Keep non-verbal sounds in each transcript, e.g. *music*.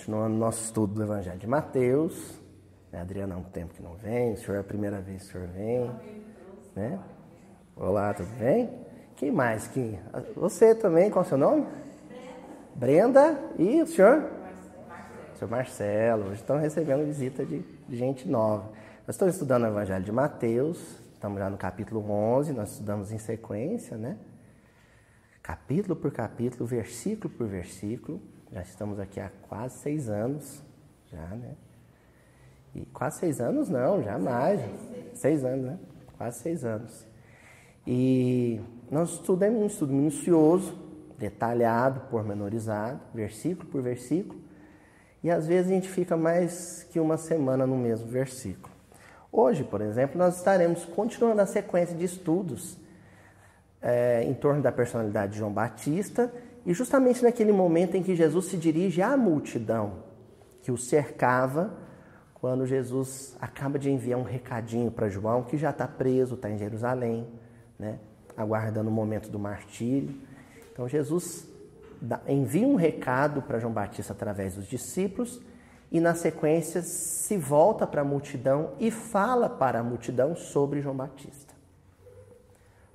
Continuando nosso estudo do Evangelho de Mateus. A né, Adriana há um tempo que não vem, o senhor é a primeira vez que o senhor vem. Né? Olá, tudo bem? Quem mais? Quem? Você também, qual é o seu nome? Brenda. E o senhor? Marcelo. O senhor Marcelo. Hoje estão recebendo visita de gente nova. Nós estamos estudando o Evangelho de Mateus, estamos já no capítulo 11, nós estudamos em sequência, né? capítulo por capítulo, versículo por versículo. Já estamos aqui há quase seis anos, já, né? E quase seis anos não, jamais. Seis anos, né? Quase seis anos. E nós estudamos um estudo minucioso, detalhado, pormenorizado, versículo por versículo. E às vezes a gente fica mais que uma semana no mesmo versículo. Hoje, por exemplo, nós estaremos continuando a sequência de estudos é, em torno da personalidade de João Batista e justamente naquele momento em que Jesus se dirige à multidão que o cercava, quando Jesus acaba de enviar um recadinho para João, que já está preso, está em Jerusalém, né, aguardando o momento do martírio. Então Jesus envia um recado para João Batista através dos discípulos e, na sequência, se volta para a multidão e fala para a multidão sobre João Batista.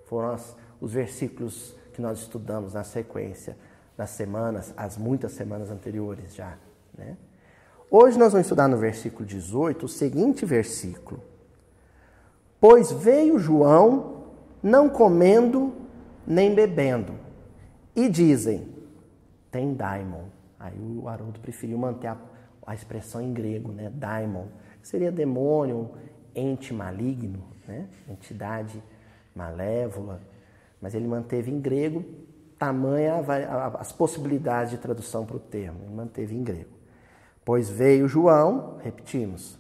Foram os versículos que nós estudamos na sequência das semanas, as muitas semanas anteriores já. Né? Hoje nós vamos estudar no versículo 18 o seguinte versículo: Pois veio João não comendo nem bebendo, e dizem, tem daimon. Aí o Haroldo preferiu manter a, a expressão em grego, né? Daimon, seria demônio, ente maligno, né? entidade malévola mas ele manteve em grego tamanha as possibilidades de tradução para o termo, ele manteve em grego. Pois veio João, repetimos,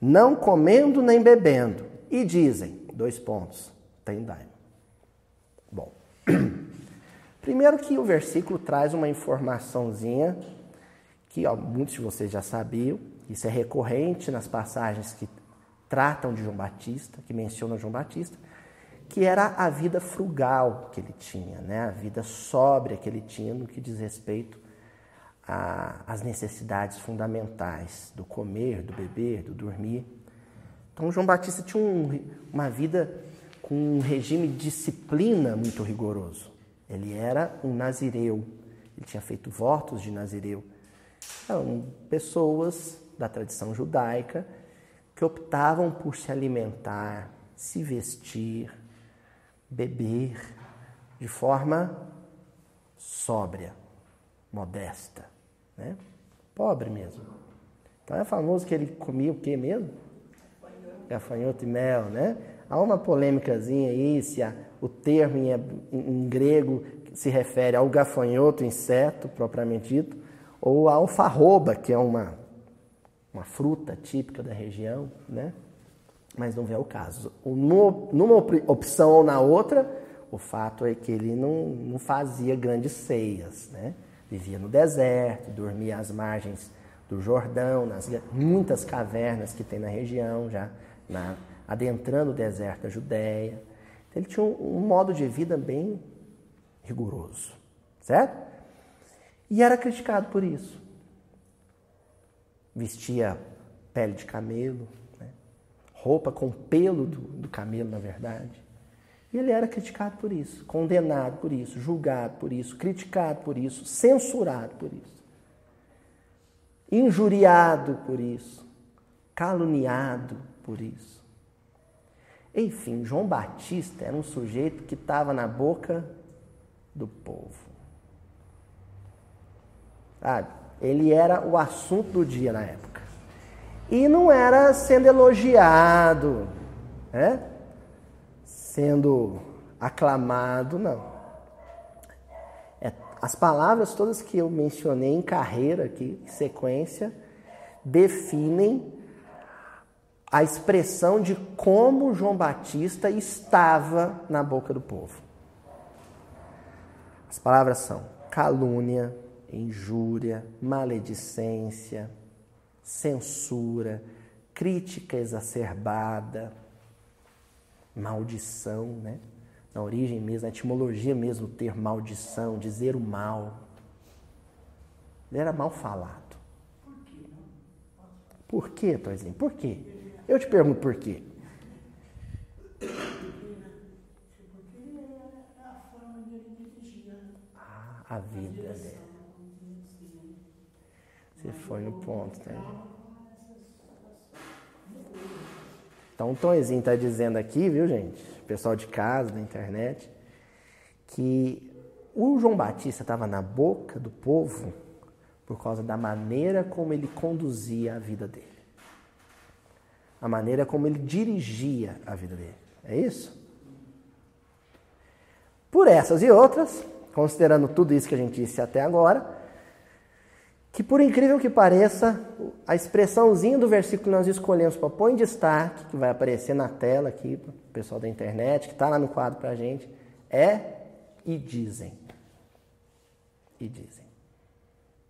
não comendo nem bebendo, e dizem, dois pontos, tem daimon. Bom, *clears throat* primeiro que o versículo traz uma informaçãozinha que ó, muitos de vocês já sabiam, isso é recorrente nas passagens que tratam de João Batista, que mencionam João Batista, que era a vida frugal que ele tinha, né? a vida sóbria que ele tinha no que diz respeito às necessidades fundamentais do comer, do beber, do dormir. Então, João Batista tinha um, uma vida com um regime de disciplina muito rigoroso. Ele era um nazireu, ele tinha feito votos de nazireu. Eram pessoas da tradição judaica que optavam por se alimentar, se vestir, beber de forma sóbria, modesta, né? pobre mesmo. Então é famoso que ele comia o que mesmo? Gafanhoto e mel, né? Há uma polêmicazinha aí se o termo em, em, grego se refere ao gafanhoto, inseto propriamente dito, ou ao farroba, que é uma, uma fruta típica da região, né? Mas não vê o caso. Numa opção ou na outra, o fato é que ele não, não fazia grandes ceias, né? Vivia no deserto, dormia às margens do Jordão, nas muitas cavernas que tem na região, já na, adentrando o deserto da Judéia. Então, ele tinha um, um modo de vida bem rigoroso, certo? E era criticado por isso. Vestia pele de camelo, roupa com pelo do, do camelo, na verdade. E ele era criticado por isso, condenado por isso, julgado por isso, criticado por isso, censurado por isso, injuriado por isso, caluniado por isso. Enfim, João Batista era um sujeito que estava na boca do povo. Sabe? Ele era o assunto do dia na época e não era sendo elogiado, né? sendo aclamado, não. É, as palavras todas que eu mencionei em carreira aqui, em sequência, definem a expressão de como João Batista estava na boca do povo. As palavras são calúnia, injúria, maledicência, censura, crítica exacerbada, maldição, né? Na origem mesmo, na etimologia mesmo, ter maldição, dizer o mal. Ele era mal falado. Por quê, Toizinho? Por quê? Eu te pergunto por quê. Ah, a vida dele. Você foi no ponto, né? Então o Tonzinho está dizendo aqui, viu gente? Pessoal de casa, da internet, que o João Batista estava na boca do povo por causa da maneira como ele conduzia a vida dele. A maneira como ele dirigia a vida dele. É isso? Por essas e outras, considerando tudo isso que a gente disse até agora, que por incrível que pareça, a expressãozinha do versículo que nós escolhemos para pôr em destaque, que vai aparecer na tela aqui para o pessoal da internet, que está lá no quadro para a gente, é e dizem. E dizem.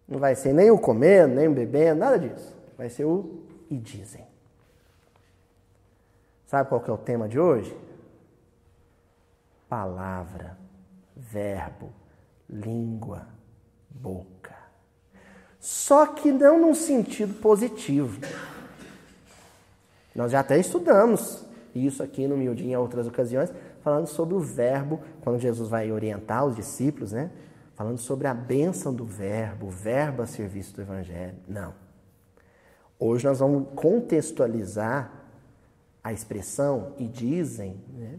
Não vai ser nem o comendo, nem o bebendo, nada disso. Vai ser o e dizem. Sabe qual que é o tema de hoje? Palavra, verbo, língua, boca. Só que não num sentido positivo. Nós já até estudamos isso aqui no Miudinho em outras ocasiões, falando sobre o verbo, quando Jesus vai orientar os discípulos, né? Falando sobre a bênção do verbo, o verbo a serviço do evangelho. Não. Hoje nós vamos contextualizar a expressão e dizem, né?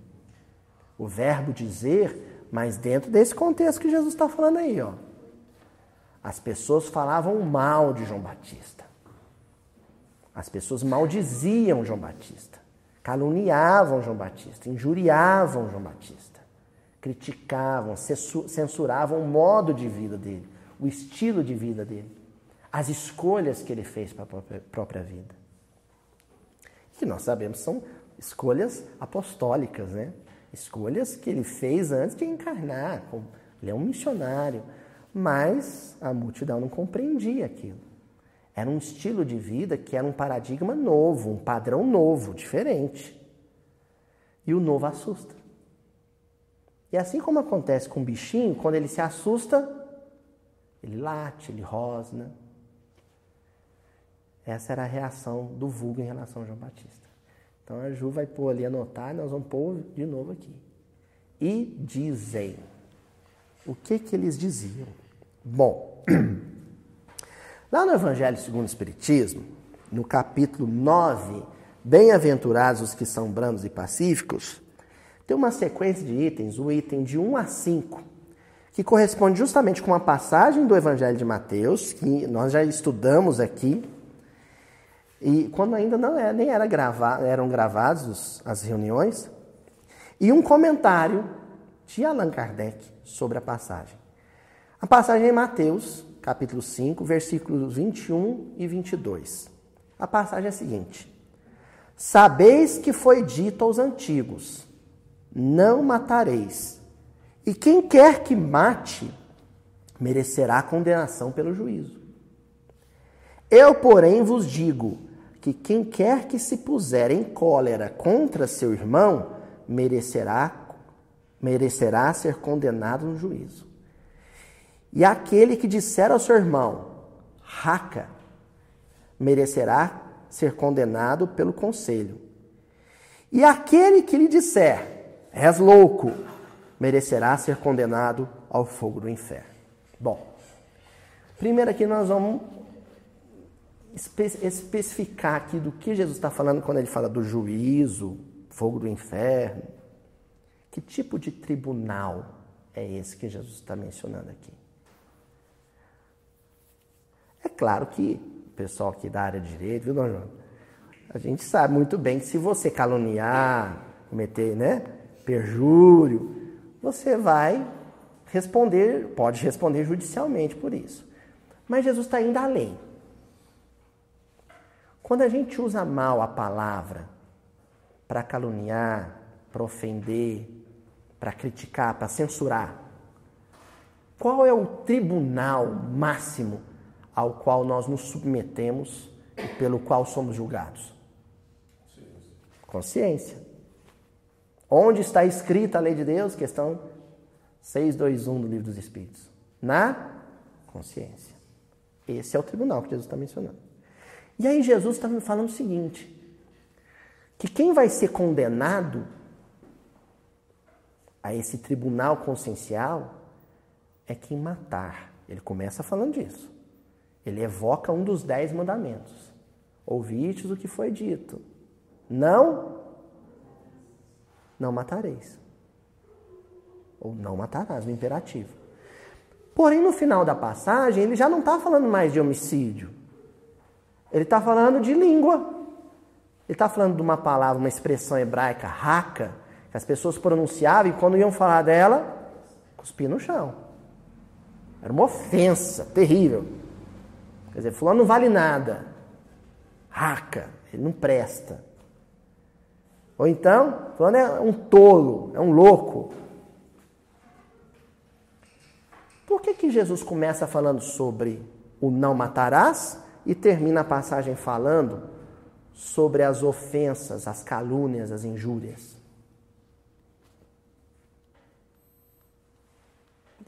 o verbo dizer, mas dentro desse contexto que Jesus está falando aí, ó. As pessoas falavam mal de João Batista. As pessoas maldiziam João Batista, caluniavam João Batista, injuriavam João Batista, criticavam, censuravam o modo de vida dele, o estilo de vida dele, as escolhas que ele fez para a própria vida que nós sabemos são escolhas apostólicas, né? Escolhas que ele fez antes de encarnar. Ele é um missionário, mas a multidão não compreendia aquilo. Era um estilo de vida que era um paradigma novo, um padrão novo, diferente. E o novo assusta. E assim como acontece com o bichinho, quando ele se assusta, ele late, ele rosna, essa era a reação do vulgo em relação a João Batista. Então a Ju vai pôr ali anotar e nós vamos pôr de novo aqui. E dizem. O que que eles diziam? Bom, *clears throat* lá no Evangelho segundo o Espiritismo, no capítulo 9, Bem-aventurados os que são brandos e pacíficos, tem uma sequência de itens, o item de 1 a 5, que corresponde justamente com uma passagem do Evangelho de Mateus, que nós já estudamos aqui, e quando ainda não era, nem era grava, eram gravados as reuniões, e um comentário de Allan Kardec sobre a passagem. A passagem é em Mateus, capítulo 5, versículos 21 e 22. A passagem é a seguinte: Sabeis que foi dito aos antigos: Não matareis, e quem quer que mate merecerá condenação pelo juízo. Eu, porém, vos digo: que quem quer que se puser em cólera contra seu irmão merecerá merecerá ser condenado no juízo. E aquele que disser ao seu irmão, raca, merecerá ser condenado pelo conselho. E aquele que lhe disser, és louco, merecerá ser condenado ao fogo do inferno. Bom, primeiro aqui nós vamos espe especificar aqui do que Jesus está falando quando ele fala do juízo, fogo do inferno. Que tipo de tribunal é esse que Jesus está mencionando aqui? É claro que o pessoal aqui da área de direito, viu, João? A gente sabe muito bem que se você caluniar, cometer né, perjúrio, você vai responder, pode responder judicialmente por isso. Mas Jesus está indo além. Quando a gente usa mal a palavra para caluniar, para ofender, para criticar, para censurar, qual é o tribunal máximo ao qual nós nos submetemos e pelo qual somos julgados? Consciência. Onde está escrita a lei de Deus? Questão 621 do Livro dos Espíritos. Na consciência. Esse é o tribunal que Jesus está mencionando. E aí Jesus está me falando o seguinte: que quem vai ser condenado a esse tribunal consciencial é quem matar. Ele começa falando disso. Ele evoca um dos dez mandamentos. Ouvistes o que foi dito. Não, não matareis. Ou não matarás, no imperativo. Porém, no final da passagem, ele já não está falando mais de homicídio. Ele está falando de língua. Ele está falando de uma palavra, uma expressão hebraica, raca, que as pessoas pronunciavam e quando iam falar dela, cuspiam no chão. Era uma ofensa terrível. Quer dizer, fulano não vale nada. Raca, ele não presta. Ou então, fulano é um tolo, é um louco. Por que, que Jesus começa falando sobre o não matarás e termina a passagem falando sobre as ofensas, as calúnias, as injúrias?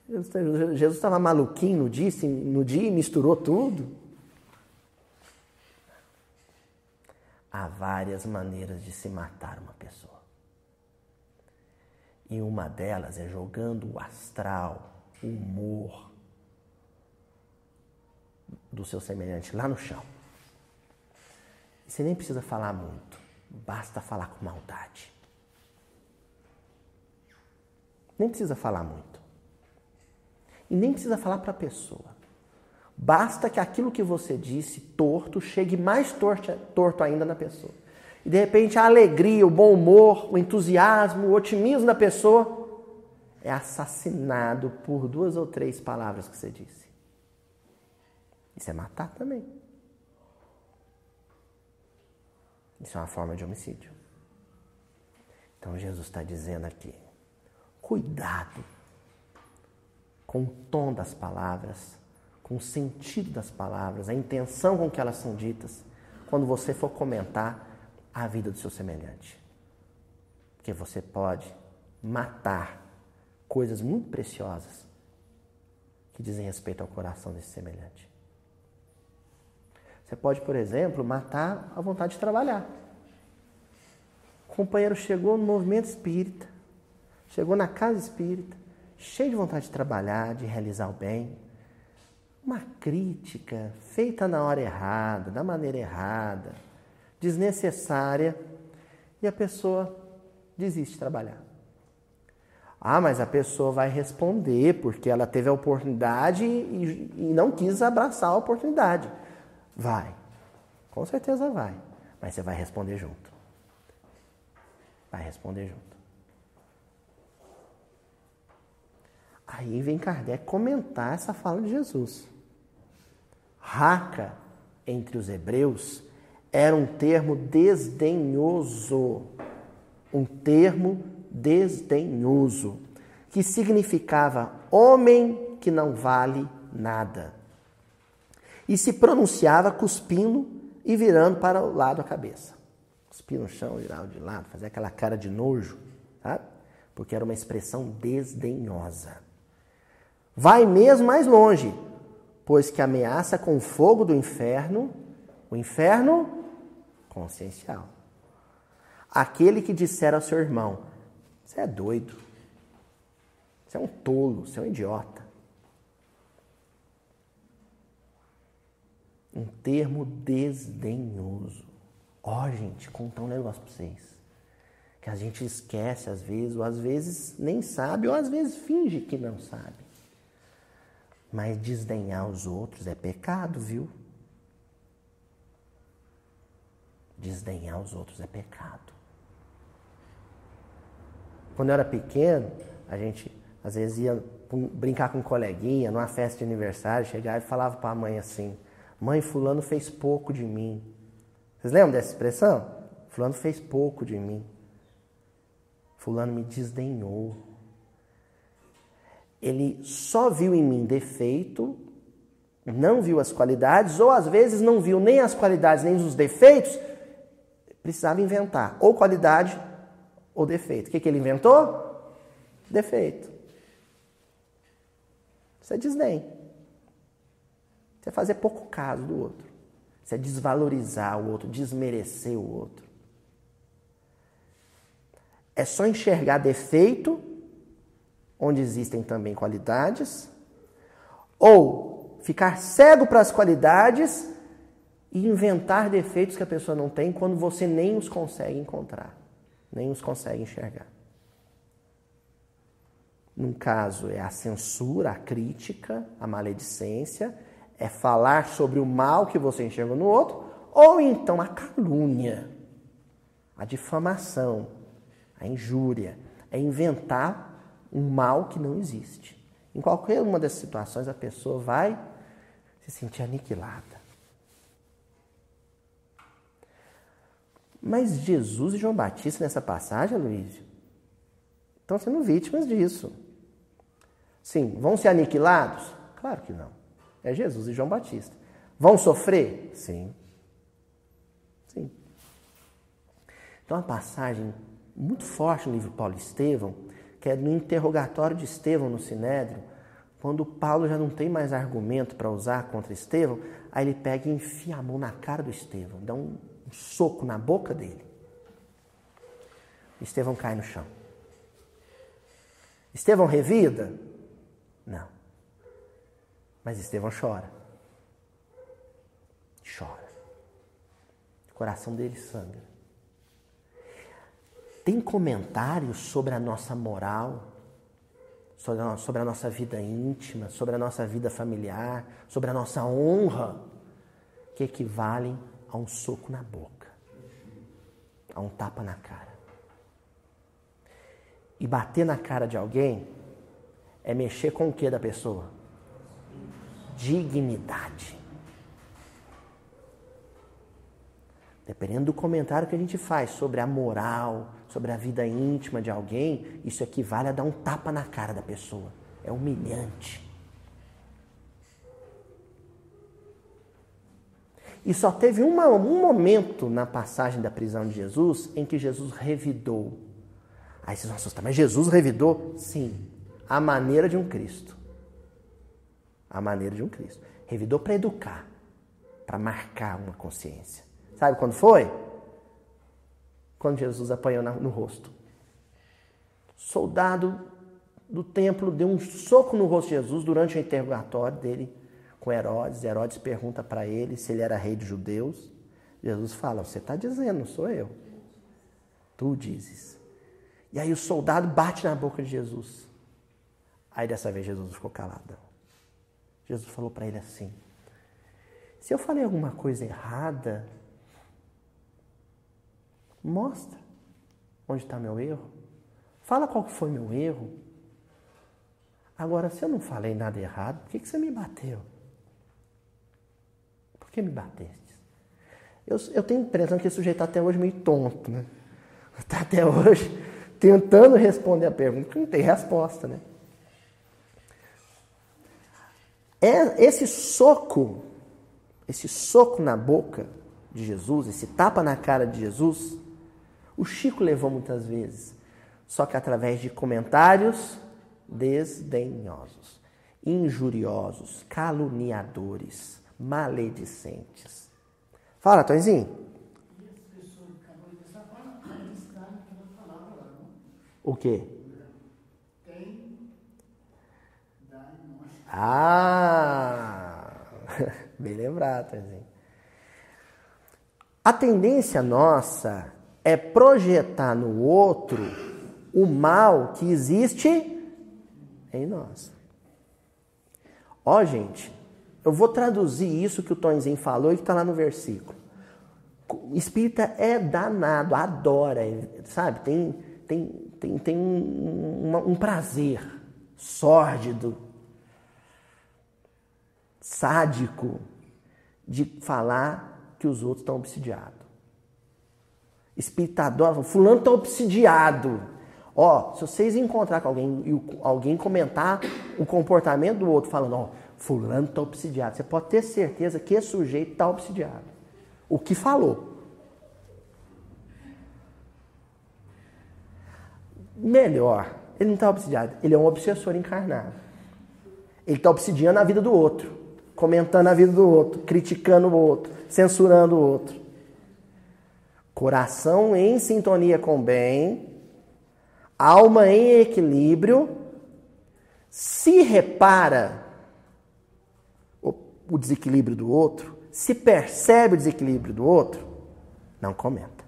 Jesus estava maluquinho no dia, no dia e misturou tudo. Há várias maneiras de se matar uma pessoa. E uma delas é jogando o astral, o humor do seu semelhante lá no chão. Você nem precisa falar muito, basta falar com maldade. Nem precisa falar muito. E nem precisa falar para a pessoa. Basta que aquilo que você disse torto chegue mais torto, torto ainda na pessoa. E de repente a alegria, o bom humor, o entusiasmo, o otimismo da pessoa é assassinado por duas ou três palavras que você disse. Isso é matar também. Isso é uma forma de homicídio. Então Jesus está dizendo aqui: cuidado com o tom das palavras, com o sentido das palavras, a intenção com que elas são ditas, quando você for comentar a vida do seu semelhante. Porque você pode matar coisas muito preciosas que dizem respeito ao coração desse semelhante. Você pode, por exemplo, matar a vontade de trabalhar. O companheiro chegou no movimento espírita, chegou na casa espírita, cheio de vontade de trabalhar, de realizar o bem. Uma crítica feita na hora errada, da maneira errada, desnecessária, e a pessoa desiste de trabalhar. Ah, mas a pessoa vai responder porque ela teve a oportunidade e, e não quis abraçar a oportunidade. Vai. Com certeza vai. Mas você vai responder junto. Vai responder junto. Aí vem Kardec comentar essa fala de Jesus. Raca, entre os hebreus, era um termo desdenhoso. Um termo desdenhoso, que significava homem que não vale nada. E se pronunciava cuspindo e virando para o lado a cabeça. Cuspir no chão, virar de lado, fazer aquela cara de nojo, sabe? Porque era uma expressão desdenhosa. Vai mesmo mais longe, pois que ameaça com o fogo do inferno, o inferno consciencial. Aquele que disser ao seu irmão: Você é doido, você é um tolo, você é um idiota. Um termo desdenhoso. Ó, oh, gente, contar um negócio para vocês. Que a gente esquece às vezes, ou às vezes nem sabe, ou às vezes finge que não sabe. Mas desdenhar os outros é pecado, viu? Desdenhar os outros é pecado. Quando eu era pequeno, a gente às vezes ia brincar com um coleguinha numa festa de aniversário, chegava e falava para a mãe assim: Mãe, Fulano fez pouco de mim. Vocês lembram dessa expressão? Fulano fez pouco de mim. Fulano me desdenhou ele só viu em mim defeito, não viu as qualidades, ou às vezes não viu nem as qualidades nem os defeitos, precisava inventar ou qualidade ou defeito. O que, que ele inventou? Defeito. Isso é desdém. Isso é fazer pouco caso do outro. Isso é desvalorizar o outro, desmerecer o outro. É só enxergar defeito onde existem também qualidades, ou ficar cego para as qualidades e inventar defeitos que a pessoa não tem quando você nem os consegue encontrar, nem os consegue enxergar. Num caso é a censura, a crítica, a maledicência, é falar sobre o mal que você enxerga no outro, ou então a calúnia, a difamação, a injúria, é inventar um mal que não existe. Em qualquer uma dessas situações, a pessoa vai se sentir aniquilada. Mas Jesus e João Batista nessa passagem, Luiz, estão sendo vítimas disso. Sim, vão ser aniquilados? Claro que não. É Jesus e João Batista. Vão sofrer? Sim. Sim. Então, uma passagem muito forte no livro Paulo Estevão, que é no interrogatório de Estevão no Sinédrio, quando Paulo já não tem mais argumento para usar contra Estevão, aí ele pega e enfia a mão na cara do Estevão, dá um, um soco na boca dele. Estevão cai no chão. Estevão revida? Não. Mas Estevão chora. Chora. O coração dele sangra. Tem comentários sobre a nossa moral, sobre a nossa vida íntima, sobre a nossa vida familiar, sobre a nossa honra, que equivalem a um soco na boca, a um tapa na cara. E bater na cara de alguém é mexer com o que da pessoa? Dignidade. Dependendo do comentário que a gente faz sobre a moral, sobre a vida íntima de alguém, isso equivale a dar um tapa na cara da pessoa. É humilhante. E só teve uma, um momento na passagem da prisão de Jesus em que Jesus revidou. Aí vocês vão assustar, mas Jesus revidou? Sim, a maneira de um Cristo. A maneira de um Cristo. Revidou para educar, para marcar uma consciência. Sabe quando foi? Quando Jesus apanhou no rosto. Soldado do templo deu um soco no rosto de Jesus durante o interrogatório dele com Herodes. Herodes pergunta para ele se ele era rei dos judeus. Jesus fala: Você está dizendo, não sou eu. Tu dizes. E aí o soldado bate na boca de Jesus. Aí dessa vez Jesus ficou calado. Jesus falou para ele assim: Se eu falei alguma coisa errada, mostra onde está meu erro. Fala qual foi meu erro. Agora, se eu não falei nada errado, por que, que você me bateu? Por que me bateste? Eu, eu tenho a impressão que esse sujeito está até hoje meio tonto, né? Está *laughs* até hoje tentando responder a pergunta, que não tem resposta, né? É esse soco, esse soco na boca de Jesus, esse tapa na cara de Jesus, o Chico levou muitas vezes, só que através de comentários desdenhosos, injuriosos, caluniadores, maledicentes. Fala, Tonzinho. O quê? Ah, *laughs* bem lembrado, Tonzinho. A tendência nossa é projetar no outro o mal que existe em nós. Ó, gente, eu vou traduzir isso que o Tonzinho falou e que está lá no versículo. Espírita é danado, adora, sabe? Tem, tem, tem, tem um, um, um prazer sórdido sádico de falar que os outros estão obsidiados. Espiritador, fulano está obsidiado. Ó, se vocês encontrar com alguém e alguém comentar o comportamento do outro falando, ó, fulano está obsidiado, você pode ter certeza que esse sujeito está obsidiado. O que falou. Melhor, ele não está obsidiado, ele é um obsessor encarnado. Ele está obsidiando a vida do outro. comentando a vida do outro, criticando o outro, censurando o outro. Coração em sintonia com o bem, alma em equilíbrio, se repara o, desequilíbrio do outro, se percebe o desequilíbrio do outro, não comenta.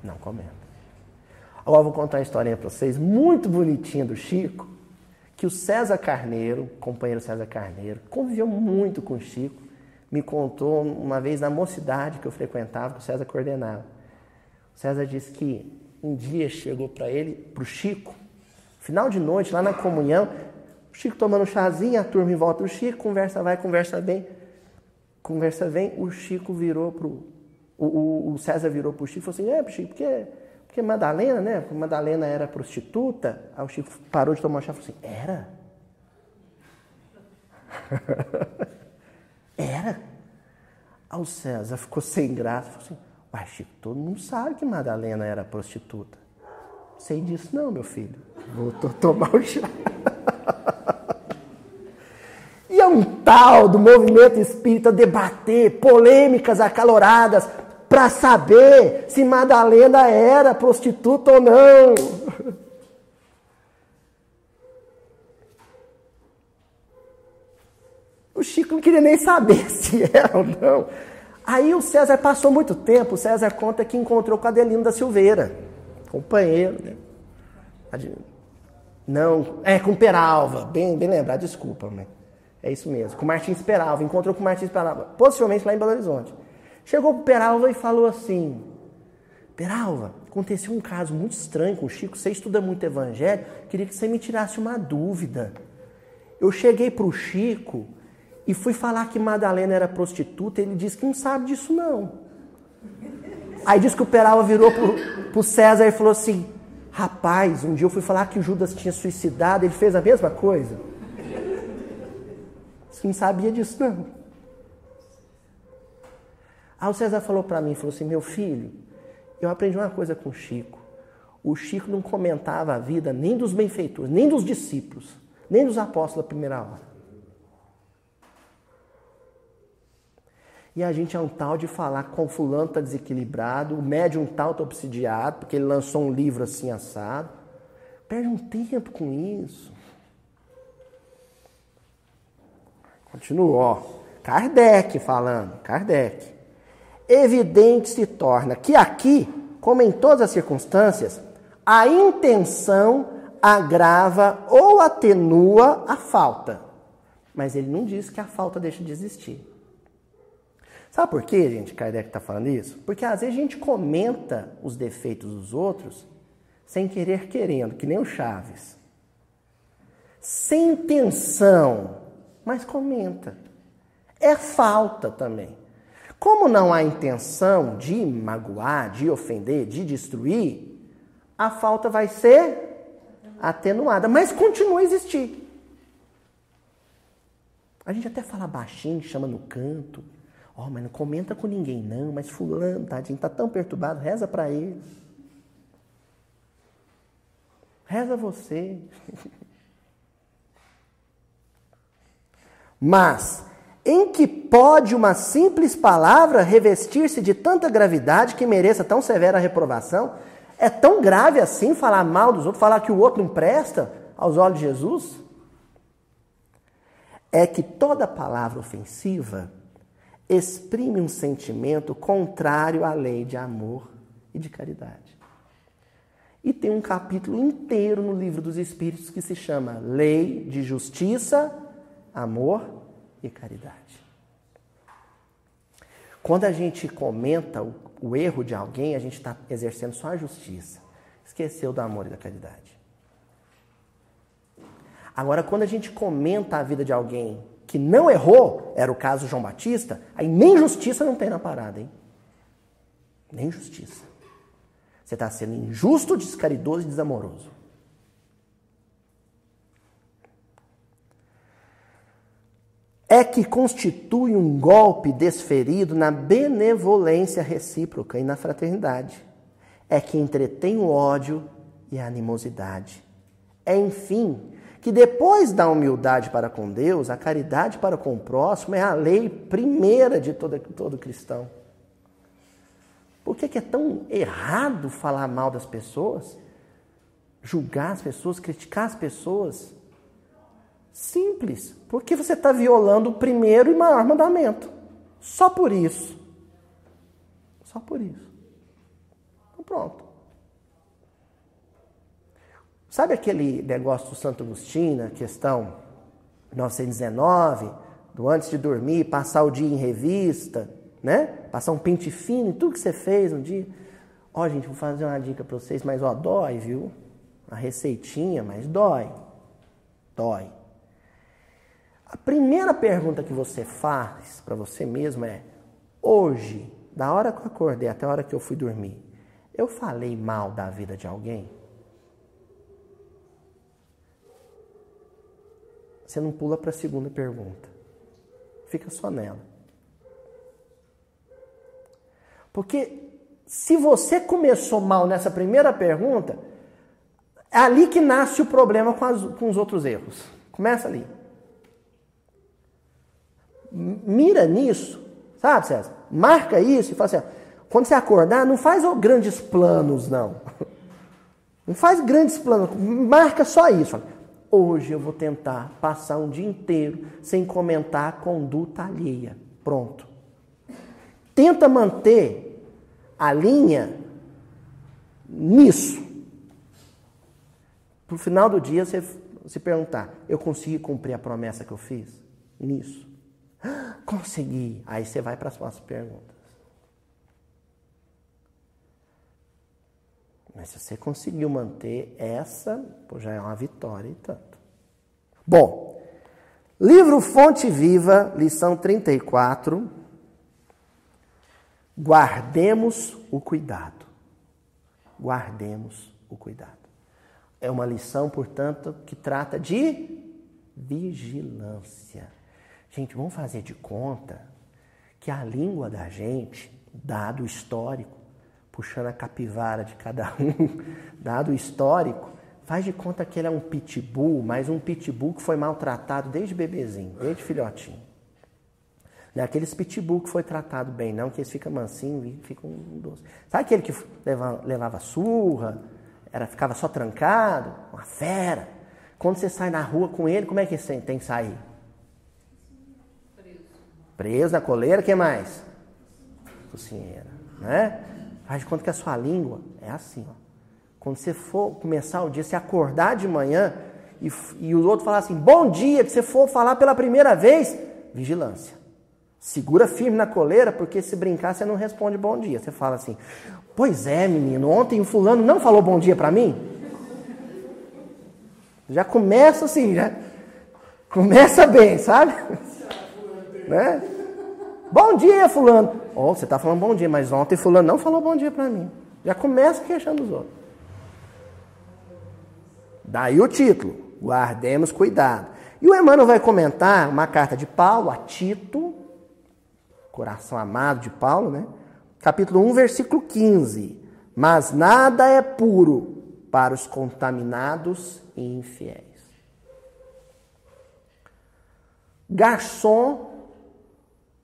Não comenta. Agora vou contar uma historinha para vocês, muito bonitinha do Chico, que o César Carneiro, companheiro César Carneiro, conviveu muito com o Chico, me contou uma vez na mocidade que eu frequentava, que o César coordenava. O César disse que um dia chegou para ele, para o Chico, final de noite, lá na comunhão, o Chico tomando um chazinho, a turma em volta do Chico, conversa vai, conversa bem, conversa vem, o Chico virou pro. O, o, o César virou pro Chico e falou assim: É, Chico, porque, porque Madalena, né? Madalena era prostituta. Aí o Chico parou de tomar chá e falou assim: Era? *laughs* era? Aí o César ficou *laughs* sem graça, falou assim: Uai, Chico, todo mundo sabe que Madalena era prostituta. Sei disso, não, meu filho. A *laughs* tomar o chá. *laughs* E é um tal do movimento espírita debater polêmicas acaloradas para saber se Madalena era prostituta ou não. O Chico não queria nem saber *laughs* se era ou não. Aí o César passou muito tempo, o César conta que encontrou com Adelino da Silveira, companheiro, né? Não, é com Peralva, bem, bem lembrado, desculpa, mãe. É isso mesmo, com Martins Peralva, encontrou com Martins Peralva, possivelmente lá em Belo Horizonte. Chegou para Peralva e falou assim: Peralva, aconteceu um caso muito estranho com o Chico, você estuda muito evangelho, queria que você me tirasse uma dúvida. Eu cheguei para o Chico e fui falar que Madalena era prostituta, ele disse que não sabe disso não. Aí disse que o Peralva virou para o César e falou assim: Rapaz, um dia eu fui falar que o Judas tinha suicidado, ele fez a mesma coisa. Você não sabia disso, não. Aí o César falou para mim, falou assim, meu filho, eu aprendi uma coisa com o Chico. O Chico não comentava a vida nem dos benfeitores, nem dos discípulos, nem dos apóstolos da primeira hora. E a gente é um tal de falar com fulano está desequilibrado, o médium tal está obsidiado, porque ele lançou um livro assim assado. Perde um tempo com isso. Continua, ó. Kardec falando, Kardec. Evidente se torna que aqui, como em todas as circunstâncias, a intenção agrava ou atenua a falta. Mas ele não diz que a falta deixa de existir. Sabe por que, gente, Kardec está falando isso? Porque às vezes a gente comenta os defeitos dos outros sem querer querendo, que nem o Chaves. Sem intenção mas comenta. É falta também. Como não há intenção de magoar, de ofender, de destruir, a falta vai ser atenuada, mas continua a existir. A gente até fala baixinho, chama no canto. Ó, oh, mas não comenta com ninguém não, mas fulano, tadinho, tá tão perturbado, reza para ele. Reza você. *laughs* Mas em que pode uma simples palavra revestir-se de tanta gravidade que mereça tão severa reprovação? É tão grave assim falar mal dos outros, falar que o outro não presta aos olhos de Jesus? É que toda palavra ofensiva exprime um sentimento contrário à lei de amor e de caridade. E tem um capítulo inteiro no livro dos Espíritos que se chama Lei de Justiça amor e caridade. Quando a gente comenta o, o erro de alguém, a gente está exercendo só a justiça. Esqueceu do amor e da caridade. Agora, quando a gente comenta a vida de alguém que não errou, era o caso João Batista, aí nem justiça não tem na parada, hein? Nem justiça. Você está sendo injusto, descaridoso e desamoroso. é que constitui um golpe desferido na benevolência recíproca e na fraternidade. É que entretém o ódio e a animosidade. É, enfim, que depois da humildade para com Deus, a caridade para com o próximo é a lei primeira de todo, todo cristão. Por que, que é tão errado falar mal das pessoas? Julgar as pessoas, criticar as pessoas? Simples, porque você está violando o primeiro e maior mandamento. Só por isso. Só por isso. Então pronto. Sabe aquele negócio do Santo Agostinho, a questão 919, do antes de dormir, passar o dia em revista, né? Passar um pente fino em tudo que você fez um dia. Ó, gente, vou fazer uma dica para vocês, mas ó, dói, viu? Uma receitinha, mas dói. Dói. A primeira pergunta que você faz para você mesmo é: hoje, da hora que eu acordei até a hora que eu fui dormir, eu falei mal da vida de alguém? Você não pula para a segunda pergunta. Fica só nela. Porque se você começou mal nessa primeira pergunta, é ali que nasce o problema com, as, com os outros erros. Começa ali. Mira nisso, sabe, César? Marca isso e fala assim: ó, quando você acordar, não faz grandes planos, não. *laughs* Não faz grandes planos, marca só isso. Hoje eu vou tentar passar um dia inteiro sem comentar a conduta alheia. Pronto. Tenta manter a linha nisso. Para o final do dia você se perguntar: eu consegui cumprir a promessa que eu fiz? Nisso. *gasps* Consegui. Aí você vai para as próximas perguntas. Mas se você conseguiu manter essa, pô, já é uma vitória e tanto. Bom, livro Fonte Viva, lição 34. Guardemos o cuidado. Guardemos o cuidado. É uma lição, portanto, que trata de vigilância. Gente, vamos fazer de conta que a língua da gente, dado histórico, puxando a capivara de cada *laughs* um, dado o histórico, faz de conta que ele é um pitbull, mas um pitbull que foi maltratado desde bebezinho, desde filhotinho. Não é aqueles pitbull que foi tratado bem, não, que eles ficam mansinhos e ficam doce. Sabe aquele que levava, levava surra, era, ficava só trancado? Uma fera. Quando você sai na rua com ele, como é que você tem que sair? Preso. Preso na coleira, o que mais? Cozinheira, né? Faz de conta que a sua língua é assim, ó. Quando você for começar o dia, você acordar de manhã e, e o outro falar assim, bom dia, que você for falar pela primeira vez, vigilância. Segura firme na coleira, porque se brincar você não responde bom dia. Você fala assim, pois é, menino, ontem o fulano não falou bom dia para mim? Já começa assim, já começa bem, sabe? *laughs* né? Bom dia, fulano. Oh, você está falando bom dia, mas ontem fulano não falou bom dia para mim. Já começa queixando os outros. Daí o título, guardemos cuidado. E o Emmanuel vai comentar uma carta de Paulo a Tito, coração amado de Paulo, né? Capítulo 1, versículo 15. Mas nada é puro para os contaminados e infiéis. Garçom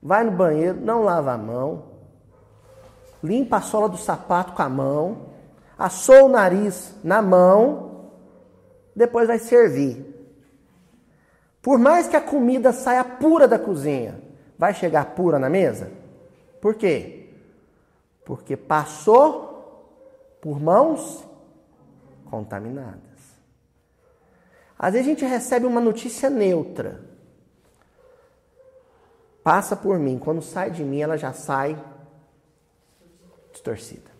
vai no banheiro, não lava a mão, limpa a sola do sapato com a mão, assou o nariz na mão, depois vai servir. Por mais que a comida saia pura da cozinha, vai chegar pura na mesa? Por quê? Porque passou por mãos contaminadas. Às vezes a gente recebe uma notícia neutra passa por mim, quando sai de mim, ela já sai distorcida.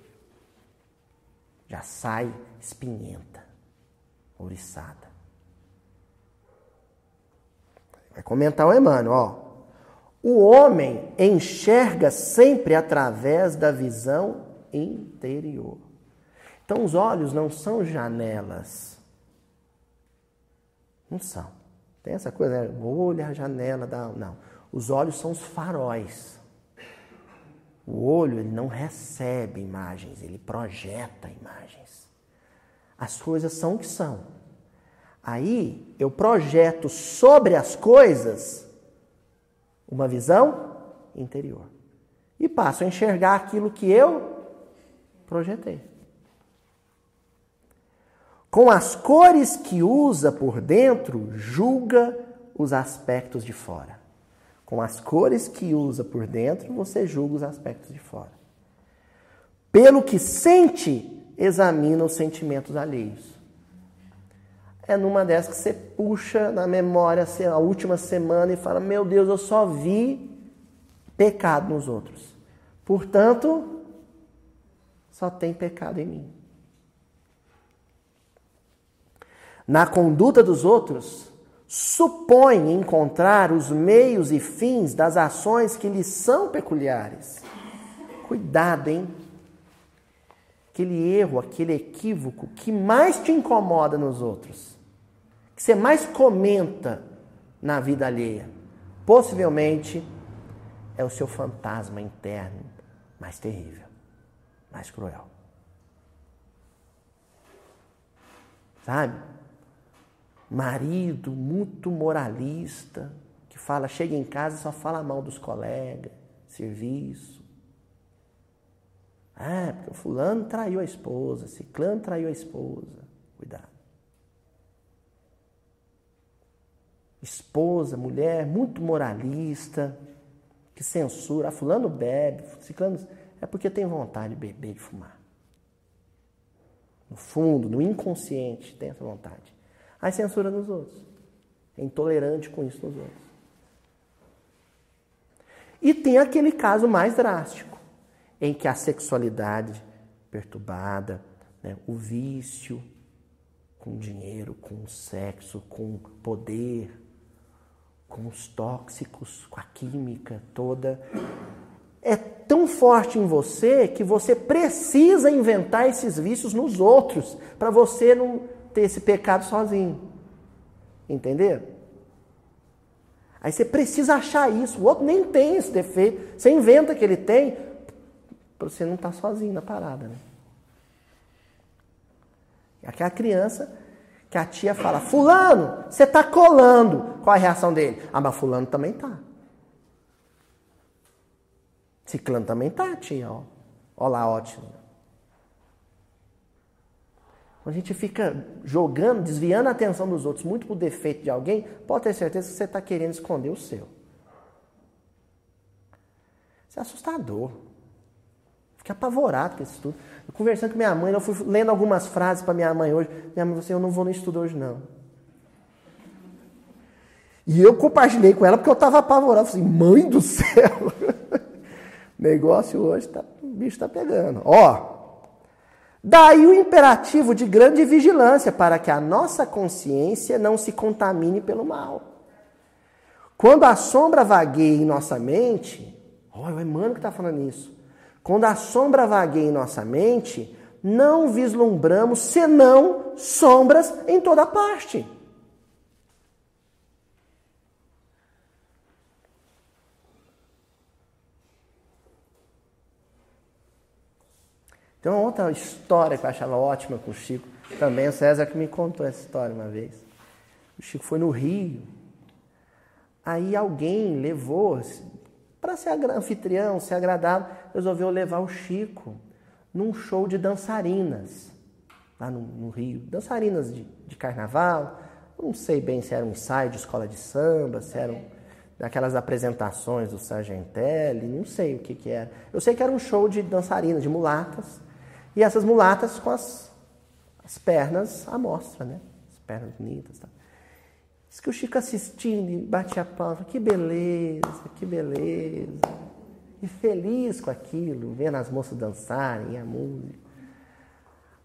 Já sai espinhenta, ouriçada. Vai comentar o Emmanuel, ó. O homem enxerga sempre através da visão interior. Então os olhos não são janelas. Não são. Tem essa coisa, né? o olho é a janela da. Não. Os olhos são os faróis. O olho ele não recebe imagens, ele projeta imagens. As coisas são o que são. Aí eu projeto sobre as coisas uma visão interior. E passo a enxergar aquilo que eu projetei. Com as cores que usa por dentro, julga os aspectos de fora. Com as cores que usa por dentro, você julga os aspectos de fora. Pelo que sente, examina os sentimentos alheios é numa dessas que você puxa na memória a última semana e fala: Meu Deus, eu só vi pecado nos outros. Portanto, só tem pecado em mim. Na conduta dos outros, supõe encontrar os meios e fins das ações que lhes são peculiares. Cuidado, hein? Aquele erro, aquele equívoco que mais te incomoda nos outros que você mais comenta na vida alheia, possivelmente é o seu fantasma interno mais terrível, mais cruel. Sabe? Marido muito moralista, que fala, chega em casa e só fala mal dos colegas, serviço. Ah, porque o fulano traiu a esposa, ciclano traiu a esposa. Cuidado. esposa, mulher muito moralista, que censura, ah, fulano bebe, ciclano, é porque tem vontade de beber e fumar. No fundo, no inconsciente, tem essa vontade. Aí censura nos outros. É intolerante com isso nos outros. E tem aquele caso mais drástico, em que a sexualidade perturbada, né, o vício com dinheiro, com sexo, com poder, com os tóxicos, com a química toda, é tão forte em você que você precisa inventar esses vícios nos outros para você não ter esse pecado sozinho. Entender? Aí você precisa achar isso. O outro nem tem esse defeito. Você inventa que ele tem para você não estar tá sozinho na parada. Né? Aquela criança que a tia fala: Fulano, você está colando. Qual a reação dele? Ah, mas Fulano também tá. Ciclano também tá, tia. Ó. Ó lá, ótimo. A gente fica jogando, desviando a atenção dos outros muito por defeito de alguém, pode ter certeza que você está querendo esconder o seu. Isso é assustador. Fiquei apavorado com isso tudo. Eu conversando com minha mãe, eu fui lendo algumas frases para minha mãe hoje. Minha mãe falou assim: Eu não vou no estudo hoje, não. E eu compartilhei com ela porque eu estava apavorado. Falei assim: Mãe do *laughs* céu! *laughs* Negócio hoje, tá, o bicho está pegando. Ó, daí o imperativo de grande vigilância para que a nossa consciência não se contamine pelo mal. Quando a sombra vagueia em nossa mente, olha, o Emmanuel que está falando isso. Quando a sombra vagueia em nossa mente, não vislumbramos senão sombras em toda parte. Tem uma outra história que eu achava ótima com o Chico. Também o César que me contou essa história uma vez. O Chico foi no Rio. Aí alguém levou, para ser anfitrião, ser agradável, resolveu levar o Chico num show de dançarinas, lá no, no Rio. Dançarinas de, de, carnaval, não sei bem se era um ensaio de escola de samba, se eram daquelas apresentações do Sargentelli, não sei o que, que era. Eu sei que era um show de dançarinas, de mulatas, e essas mulatas com as, as pernas à mostra, né? As pernas bonitas. Tá? Diz que o Chico assistindo e batia a palma, que beleza, que beleza. E feliz com aquilo, vendo as moças dançarem, a música.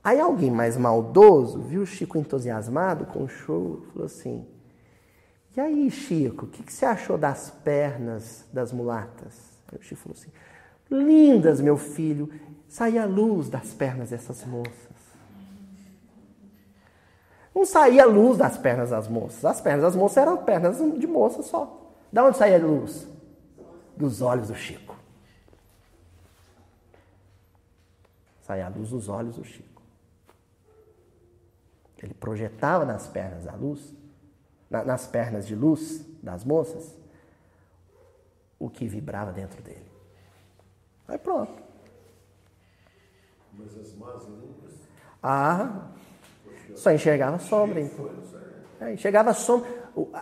Aí alguém mais maldoso viu o Chico entusiasmado com o show falou assim: E aí, Chico, o que, que você achou das pernas das mulatas? Aí o Chico falou assim: Lindas, meu filho, saía a luz das pernas dessas moças. Não saía luz das pernas das moças. As pernas das moças eram pernas de moça só. Da onde saía a luz? Dos olhos do Chico. Saía a luz dos olhos do Chico. ele projetava nas pernas da luz, na, nas pernas de luz das moças, o que vibrava dentro dele. Aí pronto. Mas as más línguas. Ah, só enxergava sombra. Então. É, enxergava sombra.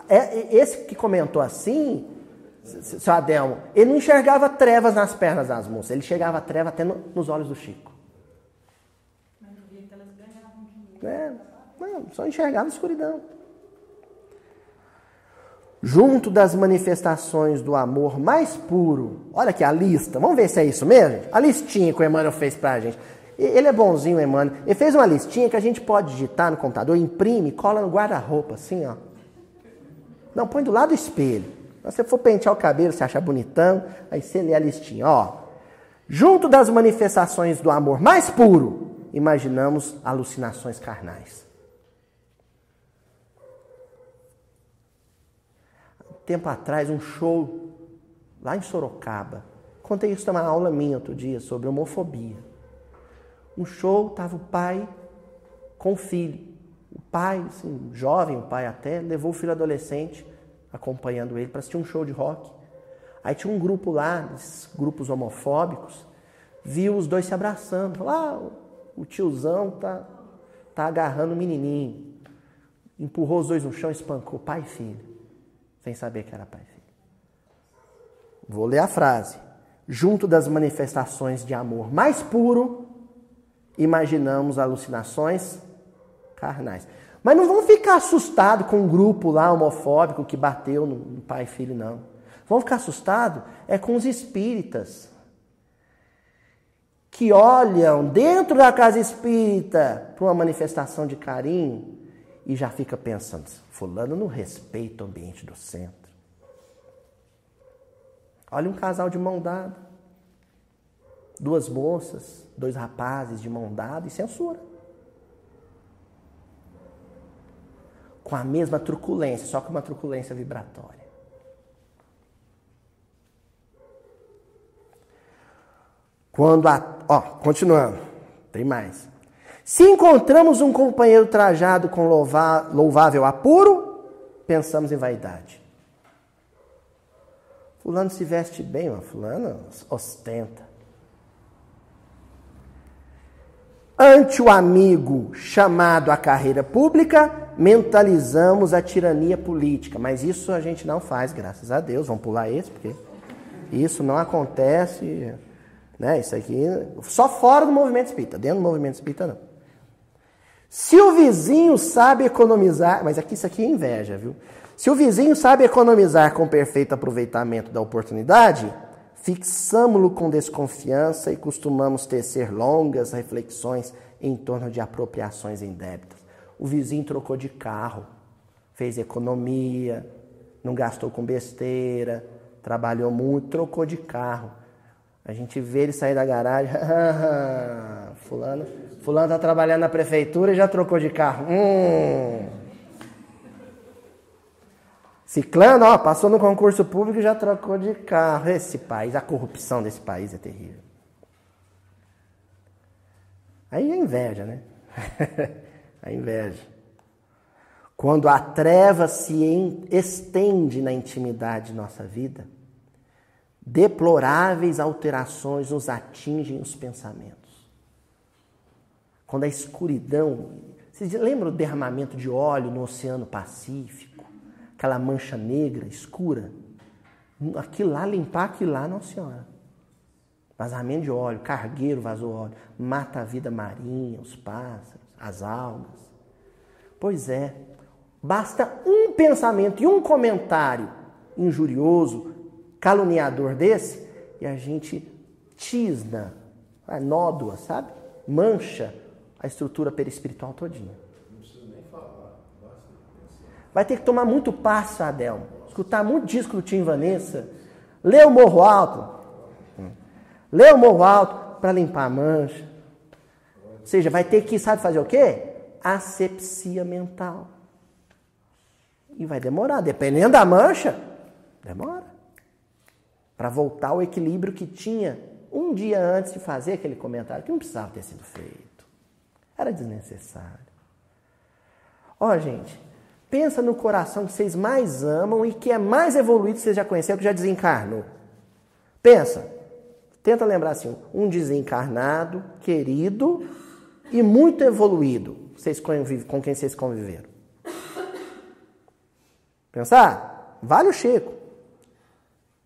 É, esse que comentou assim, seu Adelmo, ele não enxergava trevas nas pernas das moças, ele enxergava treva até no, nos olhos do Chico. É, não, só enxergava escuridão. Junto das manifestações do amor mais puro, olha aqui a lista, vamos ver se é isso mesmo? A listinha que o Emmanuel fez pra gente. Ele é bonzinho, Emmanuel. Ele fez uma listinha que a gente pode digitar no computador, imprime, cola no guarda-roupa, assim, ó. Não, põe do lado do espelho. Se você for pentear o cabelo, você acha bonitão, aí você lê a listinha, ó. Junto das manifestações do amor mais puro, imaginamos alucinações carnais. Tempo atrás, um show lá em Sorocaba. Contei isso numa aula minha outro dia sobre homofobia. Um show, estava o pai com o filho. O pai, assim, jovem, o pai até, levou o filho adolescente acompanhando ele para assistir um show de rock. Aí tinha um grupo lá, grupos homofóbicos, viu os dois se abraçando. Falou, ah, o tiozão tá, tá agarrando o menininho. Empurrou os dois no chão espancou pai e filho, sem saber que era pai e filho. Vou ler a frase. Junto das manifestações de amor mais puro, imaginamos alucinações carnais. Mas não vão ficar assustados com um grupo lá homofóbico que bateu no pai e filho, não. Vão ficar assustados é com os espíritas que olham dentro da casa espírita para uma manifestação de carinho e já fica pensando, fulano não respeita o ambiente do centro. Olha um casal de mão dada. Duas moças, dois rapazes de mão dada e censura. Com a mesma truculência, só com uma truculência vibratória. Quando a. Ó, continuando. Tem mais. Se encontramos um companheiro trajado com louvável apuro, pensamos em vaidade. Fulano se veste bem, mas fulano ostenta. Ante o amigo chamado à carreira pública, mentalizamos a tirania política. Mas isso a gente não faz, graças a Deus. Vamos pular esse, porque isso não acontece né? Isso aqui só fora do movimento espírita, dentro do movimento espírita não. Se o vizinho sabe economizar, mas aqui isso aqui é inveja, viu? Se o vizinho sabe economizar com perfeito aproveitamento da oportunidade, fixamo-lo com desconfiança e costumamos tecer longas reflexões em torno de apropriações indébitas. O vizinho trocou de carro, fez economia, não gastou com besteira, trabalhou muito, trocou de carro. A gente vê ele sair da garagem. *laughs* fulano, fulano tá trabalhando na prefeitura e já trocou de carro. Hum. Ciclano, ó, passou no concurso público e já trocou de carro. Esse país, a corrupção desse país é terrível. Aí é inveja, né? a *laughs* inveja. Quando a treva se estende na intimidade de nossa vida, deploráveis alterações nos atingem os pensamentos. Quando a escuridão. Vocês lembram do derramamento de óleo no Oceano Pacífico? Aquela mancha negra, escura? Aquilo lá, limpar aquilo lá, não senhora. Vazamento de óleo, cargueiro vazou óleo, mata a vida marinha, os pássaros, as algas. Pois é, basta um pensamento e um comentário injurioso, caluniador desse e a gente tisna, nódoa, sabe? Mancha a estrutura perispiritual todinha. Não precisa nem falar, basta Vai ter que tomar muito passo, Adel. Escutar muito disco do Tim Vanessa. Ler o Morro Alto. Ler o Morro Alto para limpar a mancha. Ou seja, vai ter que, sabe fazer o quê? Asepsia mental. E vai demorar, dependendo da mancha, demora para voltar ao equilíbrio que tinha um dia antes de fazer aquele comentário, que não precisava ter sido feito. Era desnecessário. Ó, gente, pensa no coração que vocês mais amam e que é mais evoluído que vocês já conheceram, que já desencarnou. Pensa. Tenta lembrar assim, um desencarnado, querido e muito evoluído vocês com quem vocês conviveram. Pensar? Vale o Chico.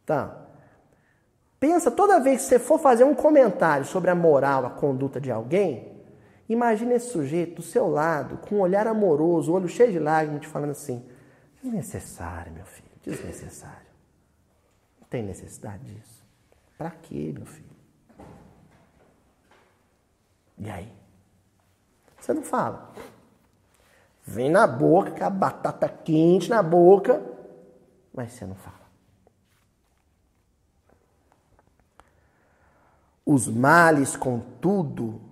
Tá. Pensa toda vez que você for fazer um comentário sobre a moral, a conduta de alguém, imagine esse sujeito do seu lado, com um olhar amoroso, olho cheio de lágrimas, te falando assim: desnecessário, meu filho, desnecessário. Não tem necessidade disso. Para quê, meu filho? E aí? Você não fala. Vem na boca, com a batata quente na boca, mas você não fala. Os males, contudo,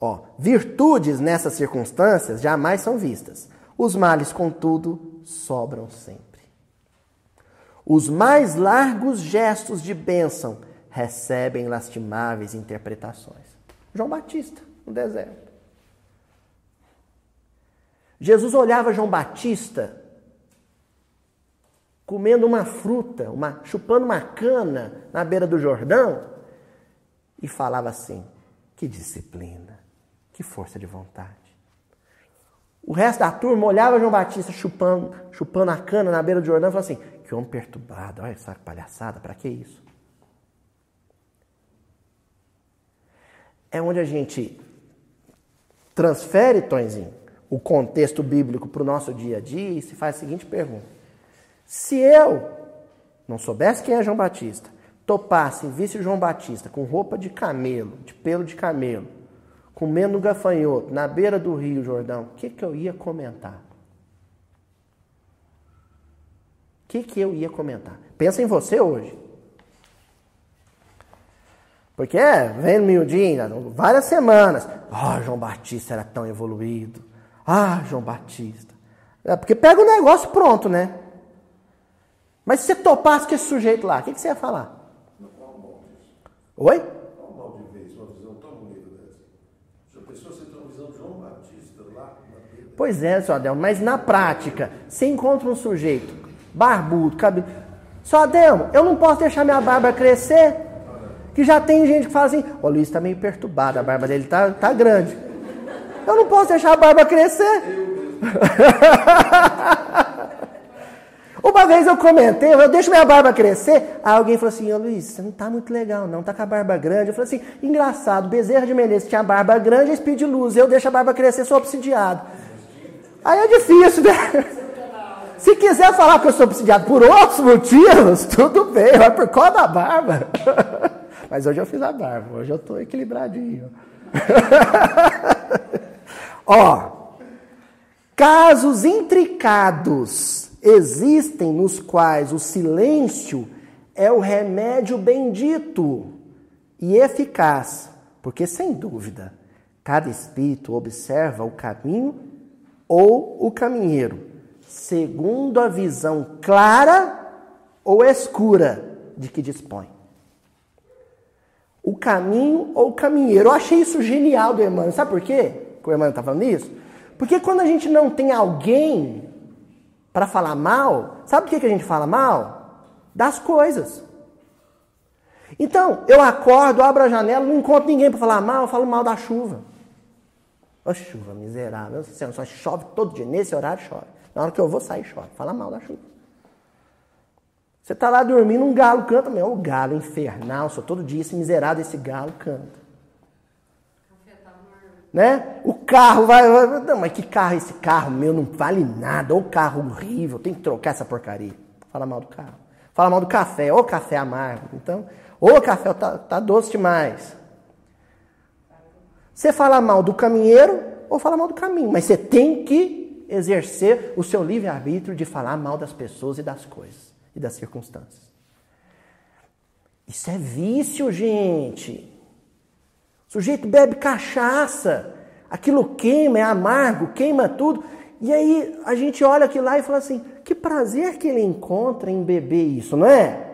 ó, virtudes nessas circunstâncias jamais são vistas. Os males, contudo, sobram sempre. Os mais largos gestos de bênção recebem lastimáveis interpretações. João Batista, no deserto. Jesus olhava João Batista comendo uma fruta, uma, chupando uma cana na beira do Jordão e falava assim: que disciplina, que força de vontade. O resto da turma olhava João Batista chupando, chupando a cana na beira do Jordão e falava assim: que homem perturbado, olha essa palhaçada, para que isso? É onde a gente transfere, Tonzinho, o contexto bíblico para o nosso dia a dia e se faz a seguinte pergunta: se eu não soubesse quem é João Batista, topasse e visse João Batista com roupa de camelo, de pelo de camelo, comendo gafanhoto na beira do Rio Jordão, o que, que eu ia comentar? O que, que eu ia comentar? Pensa em você hoje. Porque é, vem miudinho, várias semanas. Ah, oh, João Batista era tão evoluído. Ah, João Batista. É porque pega o negócio pronto, né? Mas se você topasse com esse sujeito lá, o que, que você ia falar? Oi? Mal de vez, uma visão tão bonita dessa. Visão de João Batista lá Pois é, seu Adelmo, mas na prática, você encontra um sujeito barbudo, cabelo. Só Adelmo, eu não posso deixar minha barba crescer. Que já tem gente que fala assim: o Luiz está meio perturbado, a barba dele tá, tá grande. Eu não posso deixar a barba crescer. *laughs* Uma vez eu comentei, eu deixo minha barba crescer. Aí alguém falou assim: Ô Luiz, você não tá muito legal, não, tá com a barba grande. Eu falei assim: engraçado, Bezerra de Menezes tinha a barba grande e Speed Luz. Eu deixo a barba crescer, sou obsidiado. Aí é difícil, né? *laughs* Se quiser falar que eu sou obsidiado por outros motivos, *laughs* tudo bem, vai por causa da barba. *laughs* Mas hoje eu fiz a barba, hoje eu tô equilibradinho. Ó, casos intricados existem nos quais o silêncio é o remédio bendito e eficaz, porque sem dúvida, cada espírito observa o caminho ou o caminheiro, segundo a visão clara ou escura de que dispõe. O caminho ou o caminheiro. Eu achei isso genial do Emmanuel. Sabe por quê que o Emmanuel está falando isso? Porque quando a gente não tem alguém para falar mal, sabe por que, que a gente fala mal? Das coisas. Então, eu acordo, abro a janela, não encontro ninguém para falar mal, eu falo mal da chuva. Ô chuva miserável, você só chove todo dia, nesse horário chove. Na hora que eu vou sair, chove. Fala mal da chuva. Você está lá dormindo, um galo canta, meu, o galo infernal, só todo dia esse miserável, esse galo canta. Né? O carro vai, vai. Não, mas que carro esse carro meu? Não vale nada. Ou carro horrível, tem que trocar essa porcaria. Fala mal do carro. Fala mal do café, ou café amargo. Então, ou café tá, tá doce demais. Você fala mal do caminheiro ou fala mal do caminho, mas você tem que exercer o seu livre-arbítrio de falar mal das pessoas e das coisas e das circunstâncias. Isso é vício, gente. O sujeito bebe cachaça, aquilo queima, é amargo, queima tudo. E aí a gente olha aquilo lá e fala assim: que prazer que ele encontra em beber isso, não é?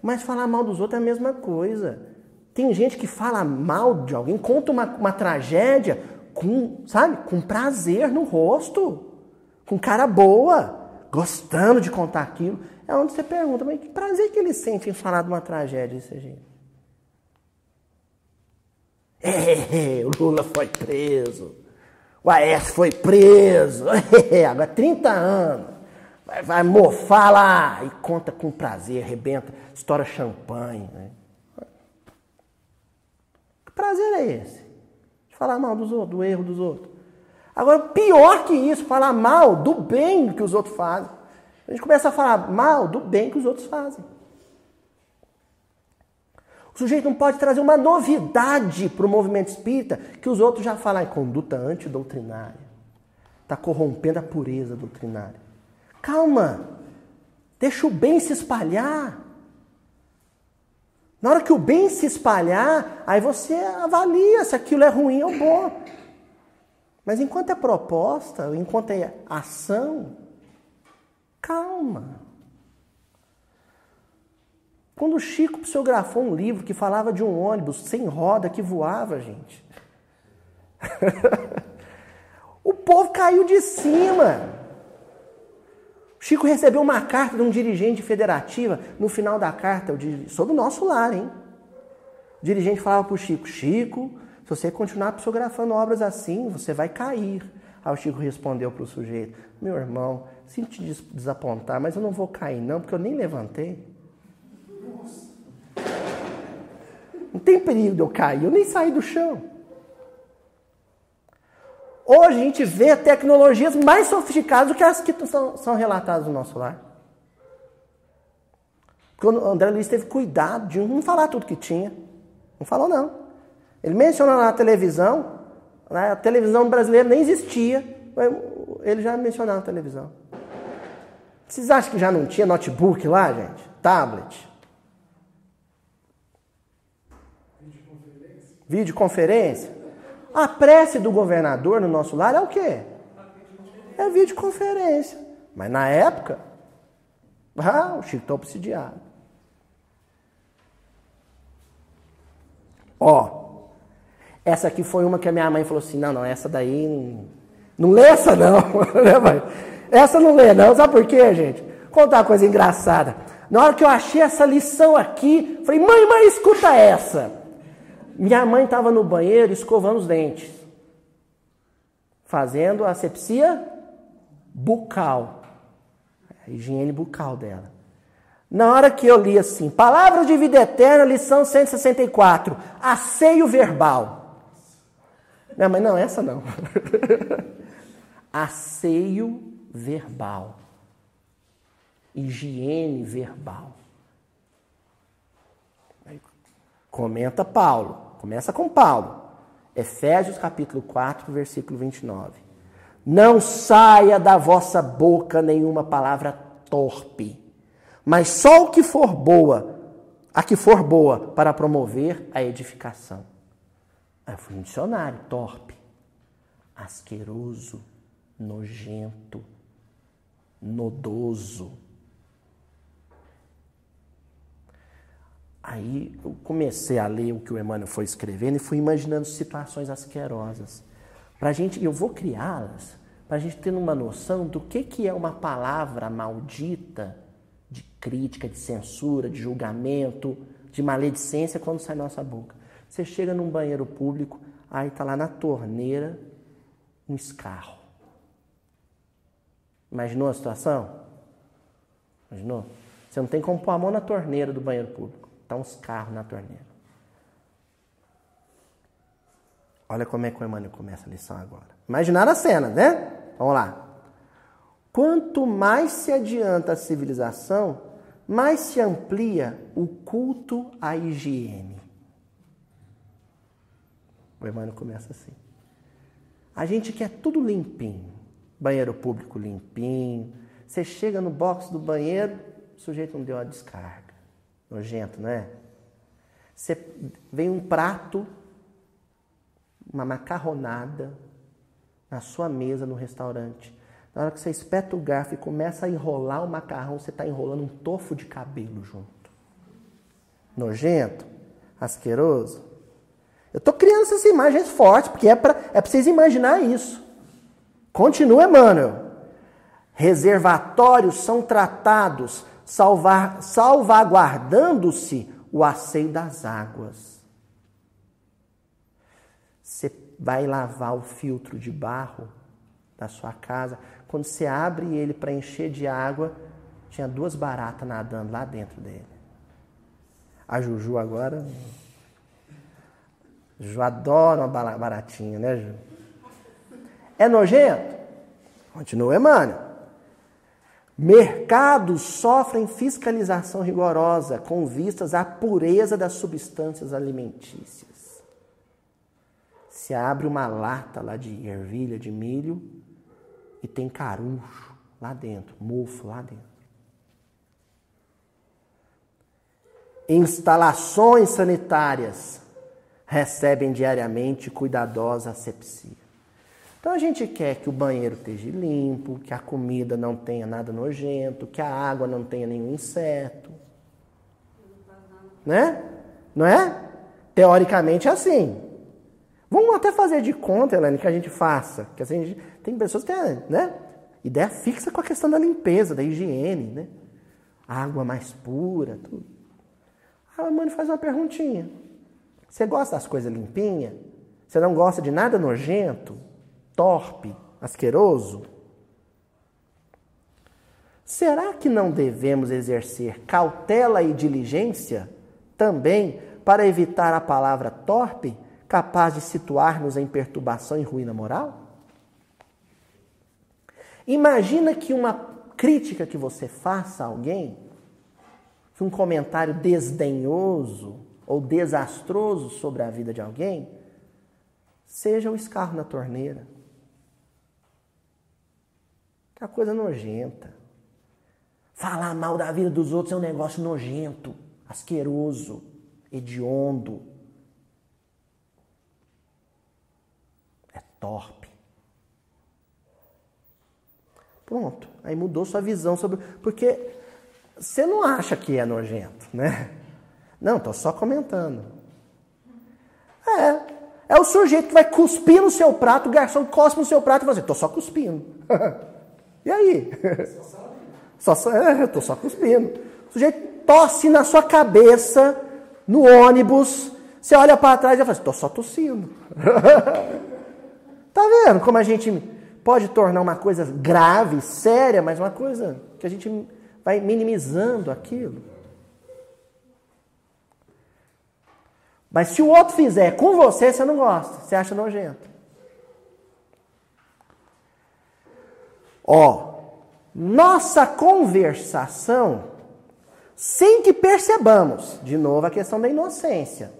Mas falar mal dos outros é a mesma coisa. Tem gente que fala mal de alguém, conta uma, uma tragédia com, sabe, com prazer no rosto. com cara boa, gostando de contar aquilo. É onde você pergunta, mas que prazer que ele sente em falar de uma tragédia desse jeito? É, *laughs* o Lula foi preso. O Aécio foi preso. *laughs* É, agora 30 anos. Vai, vai mofar lá e conta com prazer, arrebenta, estoura champanhe. Né? Que prazer é esse? De falar mal dos outros, do erro dos outros. Agora, pior que isso, falar mal do bem que os outros fazem. A gente começa a falar mal do bem que os outros fazem. O sujeito não pode trazer uma novidade para o movimento espírita que os outros já falam, é conduta antidoutrinária. Está corrompendo a pureza doutrinária. Calma, deixa o bem se espalhar. Na hora que o bem se espalhar, aí você avalia se aquilo é ruim ou bom. Mas enquanto é proposta, enquanto é ação, calma. Quando o Chico psicografou um livro que falava de um ônibus sem roda que voava, gente. *laughs* o povo caiu de cima. O Chico recebeu uma carta de um dirigente federativa. No final da carta, sobre o nosso lar, hein? O dirigente falava para o Chico: Chico, se você continuar psicografando obras assim, você vai cair. Aí o Chico respondeu para o sujeito: Meu irmão, sinto te desapontar, mas eu não vou cair, não, porque eu nem levantei. Não tem perigo de eu cair, eu nem saí do chão. Hoje a gente vê tecnologias mais sofisticadas do que as que são, são relatadas no nosso lar. Quando o André Luiz teve cuidado de não falar tudo que tinha. Não falou, não. Ele mencionou na televisão, né, a televisão brasileira nem existia, ele já mencionou na televisão. Vocês acham que já não tinha notebook lá, gente? Tablet? Videoconferência. A prece do governador no nosso lar é o quê? É videoconferência. Mas na época, ah, o Chico está obsidiado. Ó, essa aqui foi uma que a minha mãe falou assim: não, não, essa daí. Não, lê essa não. *laughs* Né, essa não lê, não. Sabe por quê, gente? Contar uma coisa engraçada. Na hora que eu achei essa lição aqui, falei, mãe, mãe, escuta essa. Minha mãe estava no banheiro escovando os dentes, fazendo asepsia bucal, a higiene bucal dela. Na hora que eu li assim, Palavras de Vida Eterna, lição 164, asseio verbal. Minha mãe, não, essa não. *laughs* asseio verbal. Higiene verbal. Comenta Paulo. Começa com Paulo. Efésios capítulo 4, versículo 29. Não saia da vossa boca nenhuma palavra torpe, mas só o que for boa, a que for boa para promover a edificação. Aí fui um dicionário, torpe, asqueroso, nojento, nodoso Aí eu comecei a ler o que o Emmanuel foi escrevendo e fui imaginando situações asquerosas. Pra gente, eu vou criá-las para a gente ter uma noção do que, que é uma palavra maldita de crítica, de censura, de julgamento, de maledicência quando sai nossa boca. Você chega num banheiro público, aí está lá na torneira um escarro. Imaginou a situação? Imaginou? Você não tem como pôr a mão na torneira do banheiro público. Está uns carros na torneira. Olha como é que o Emmanuel começa a lição agora. Imaginar a cena, né? Vamos lá. Quanto mais se adianta a civilização, mais se amplia o culto à higiene. O Emmanuel começa assim. A gente quer tudo limpinho. Banheiro público limpinho. Você chega no box do banheiro, o sujeito não deu a descarga. Nojento, não é? Você vem um prato, uma macarronada na sua mesa no restaurante. Na hora que você espeta o garfo e começa a enrolar o macarrão, você está enrolando um tofo de cabelo junto. Nojento? Asqueroso? Eu estou criando essas imagens fortes, porque é para é vocês imaginar isso. Continua, Emmanuel. reservatórios são tratados, salvaguardando-se o asseio das águas. Você vai lavar o filtro de barro da sua casa, quando você abre ele para encher de água, tinha duas baratas nadando lá dentro dele. A Juju agora. Ju adora uma baratinha, né, Ju? É nojento? Continua, Emmanuel. Mercados sofrem fiscalização rigorosa com vistas à pureza das substâncias alimentícias. Se abre uma lata lá de ervilha, de milho, e tem caruncho lá dentro, mofo lá dentro. Instalações sanitárias recebem diariamente cuidadosa asepsia. Então a gente quer que o banheiro esteja limpo, que a comida não tenha nada nojento, que a água não tenha nenhum inseto. Né? Não é? Teoricamente é assim. Vamos até fazer de conta, Helene, que a gente faça. Que assim, gente, tem pessoas que têm né, ideia fixa com a questão da limpeza, da higiene, né? Água mais pura, tudo. Aí a mãe faz uma perguntinha. Você gosta das coisas limpinhas? Você não gosta de nada nojento? Torpe, asqueroso? Será que não devemos exercer cautela e diligência também para evitar a palavra torpe, capaz de situar-nos em perturbação e ruína moral? Imagina que uma crítica que você faça a alguém, que um comentário desdenhoso ou desastroso sobre a vida de alguém, seja o escarro na torneira é coisa nojenta. Falar mal da vida dos outros é um negócio nojento, asqueroso, hediondo. É torpe. Pronto. Aí mudou sua visão sobre. Porque você não acha que é nojento, né? Não, tô só comentando. É. É o sujeito que vai cuspir no seu prato, o garçom cospe no seu prato e fala assim, tô só cuspindo. *laughs* E aí? Só, *laughs* só, é, eu tô só cuspindo. O sujeito tosse na sua cabeça, no ônibus, você olha para trás e fala assim, tô só tossindo. *laughs* tá vendo como a gente pode tornar uma coisa grave, séria, mas uma coisa que a gente vai minimizando aquilo. Mas se o outro fizer com você, você não gosta, você acha nojento. Ó, nossa conversação, sem que percebamos, de novo a questão da inocência.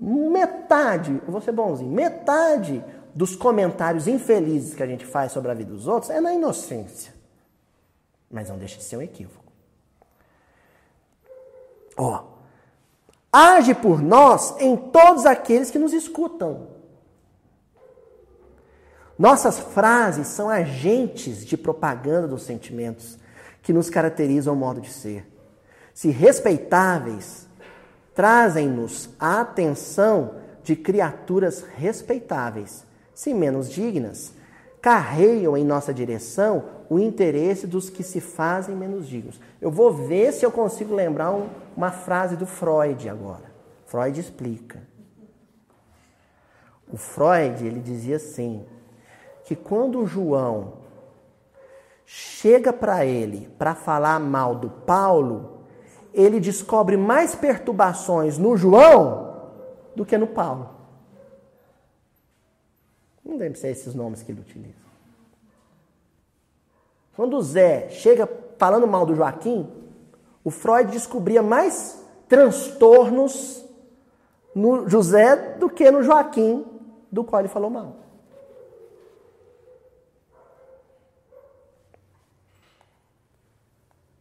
Metade, vou ser bonzinho, metade dos comentários infelizes que a gente faz sobre a vida dos outros é na inocência. Mas não deixa de ser um equívoco. Ó, age por nós em todos aqueles que nos escutam. Nossas frases são agentes de propaganda dos sentimentos que nos caracterizam o modo de ser. Se respeitáveis, trazem-nos a atenção de criaturas respeitáveis. Se menos dignas, carreiam em nossa direção o interesse dos que se fazem menos dignos. Eu vou ver se eu consigo lembrar um, uma frase do Freud agora. Freud explica. O Freud, ele dizia assim: que quando João chega para ele para falar mal do Paulo, ele descobre mais perturbações no João do que no Paulo. Não deve ser esses nomes que ele utiliza. Quando o Zé chega falando mal do Joaquim, o Freud descobria mais transtornos no José do que no Joaquim, do qual ele falou mal.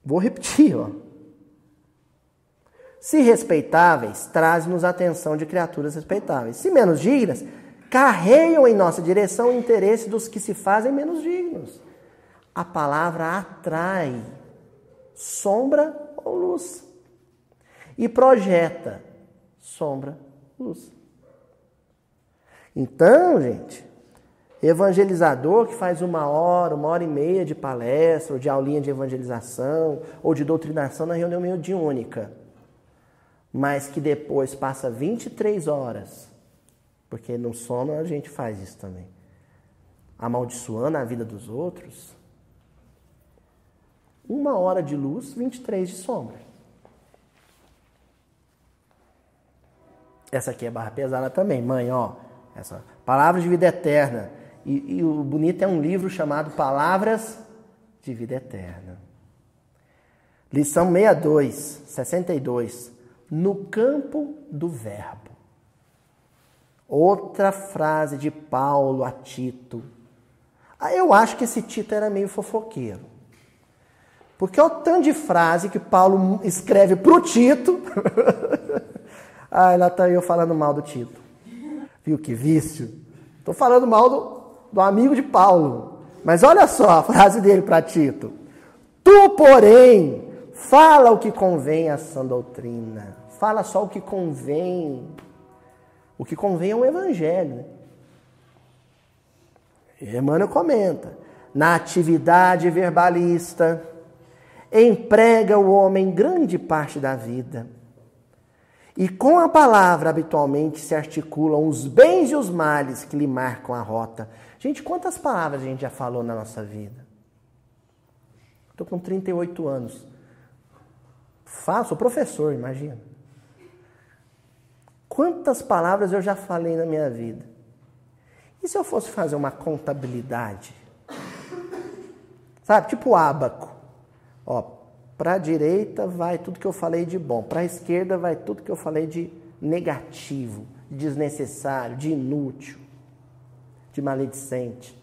Vou repetir, ó. Se respeitáveis, traz-nos a atenção de criaturas respeitáveis. Se menos dignas, carregam em nossa direção o interesse dos que se fazem menos dignos. A palavra atrai sombra ou luz e projeta sombra, luz. Então, gente, Evangelizador que faz uma hora, uma hora e meia de palestra, ou de aulinha de evangelização, ou de doutrinação na reunião mediúnica, mas que depois passa 23 horas, porque no sono a gente faz isso também, amaldiçoando a vida dos outros. Uma hora de luz, 23 de sombra. Essa aqui é barra pesada também, mãe, ó. Essa palavra de vida eterna e, e o bonito é um livro chamado Palavras de Vida Eterna. Lição 62, 62. No campo do Verbo. Outra frase de Paulo a Tito. Ah, eu acho que esse Tito era meio fofoqueiro. Porque é o tanto de frase que Paulo escreve para o Tito. *laughs* ah, lá está eu falando mal do Tito. Viu que vício? Estou falando mal do, do amigo de Paulo. Mas olha só a frase dele para Tito. Tu, porém, fala o que convém à sã doutrina. Fala só o que convém. O que convém é o evangelho. E Emmanuel comenta. Na atividade verbalista, emprega o homem grande parte da vida. E com a palavra habitualmente se articulam os bens e os males que lhe marcam a rota Gente, quantas palavras a gente já falou na nossa vida? Estou com 38 anos. Faço, sou professor, imagina. Quantas palavras eu já falei na minha vida? E se eu fosse fazer uma contabilidade? Sabe, tipo abaco. Ó, para a direita vai tudo que eu falei de bom, para a esquerda vai tudo que eu falei de negativo, de desnecessário, de inútil de maledicente.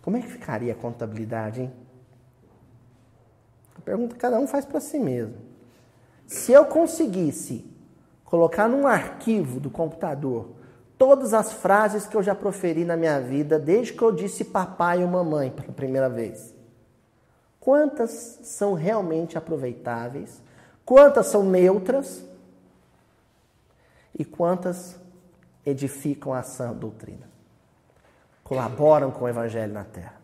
Como é que ficaria a contabilidade, hein? A pergunta que cada um faz para si mesmo. Se eu conseguisse colocar num arquivo do computador todas as frases que eu já proferi na minha vida desde que eu disse papai ou mamãe pela primeira vez, quantas são realmente aproveitáveis, quantas são neutras e quantas edificam a sã doutrina. Colaboram com o evangelho na terra.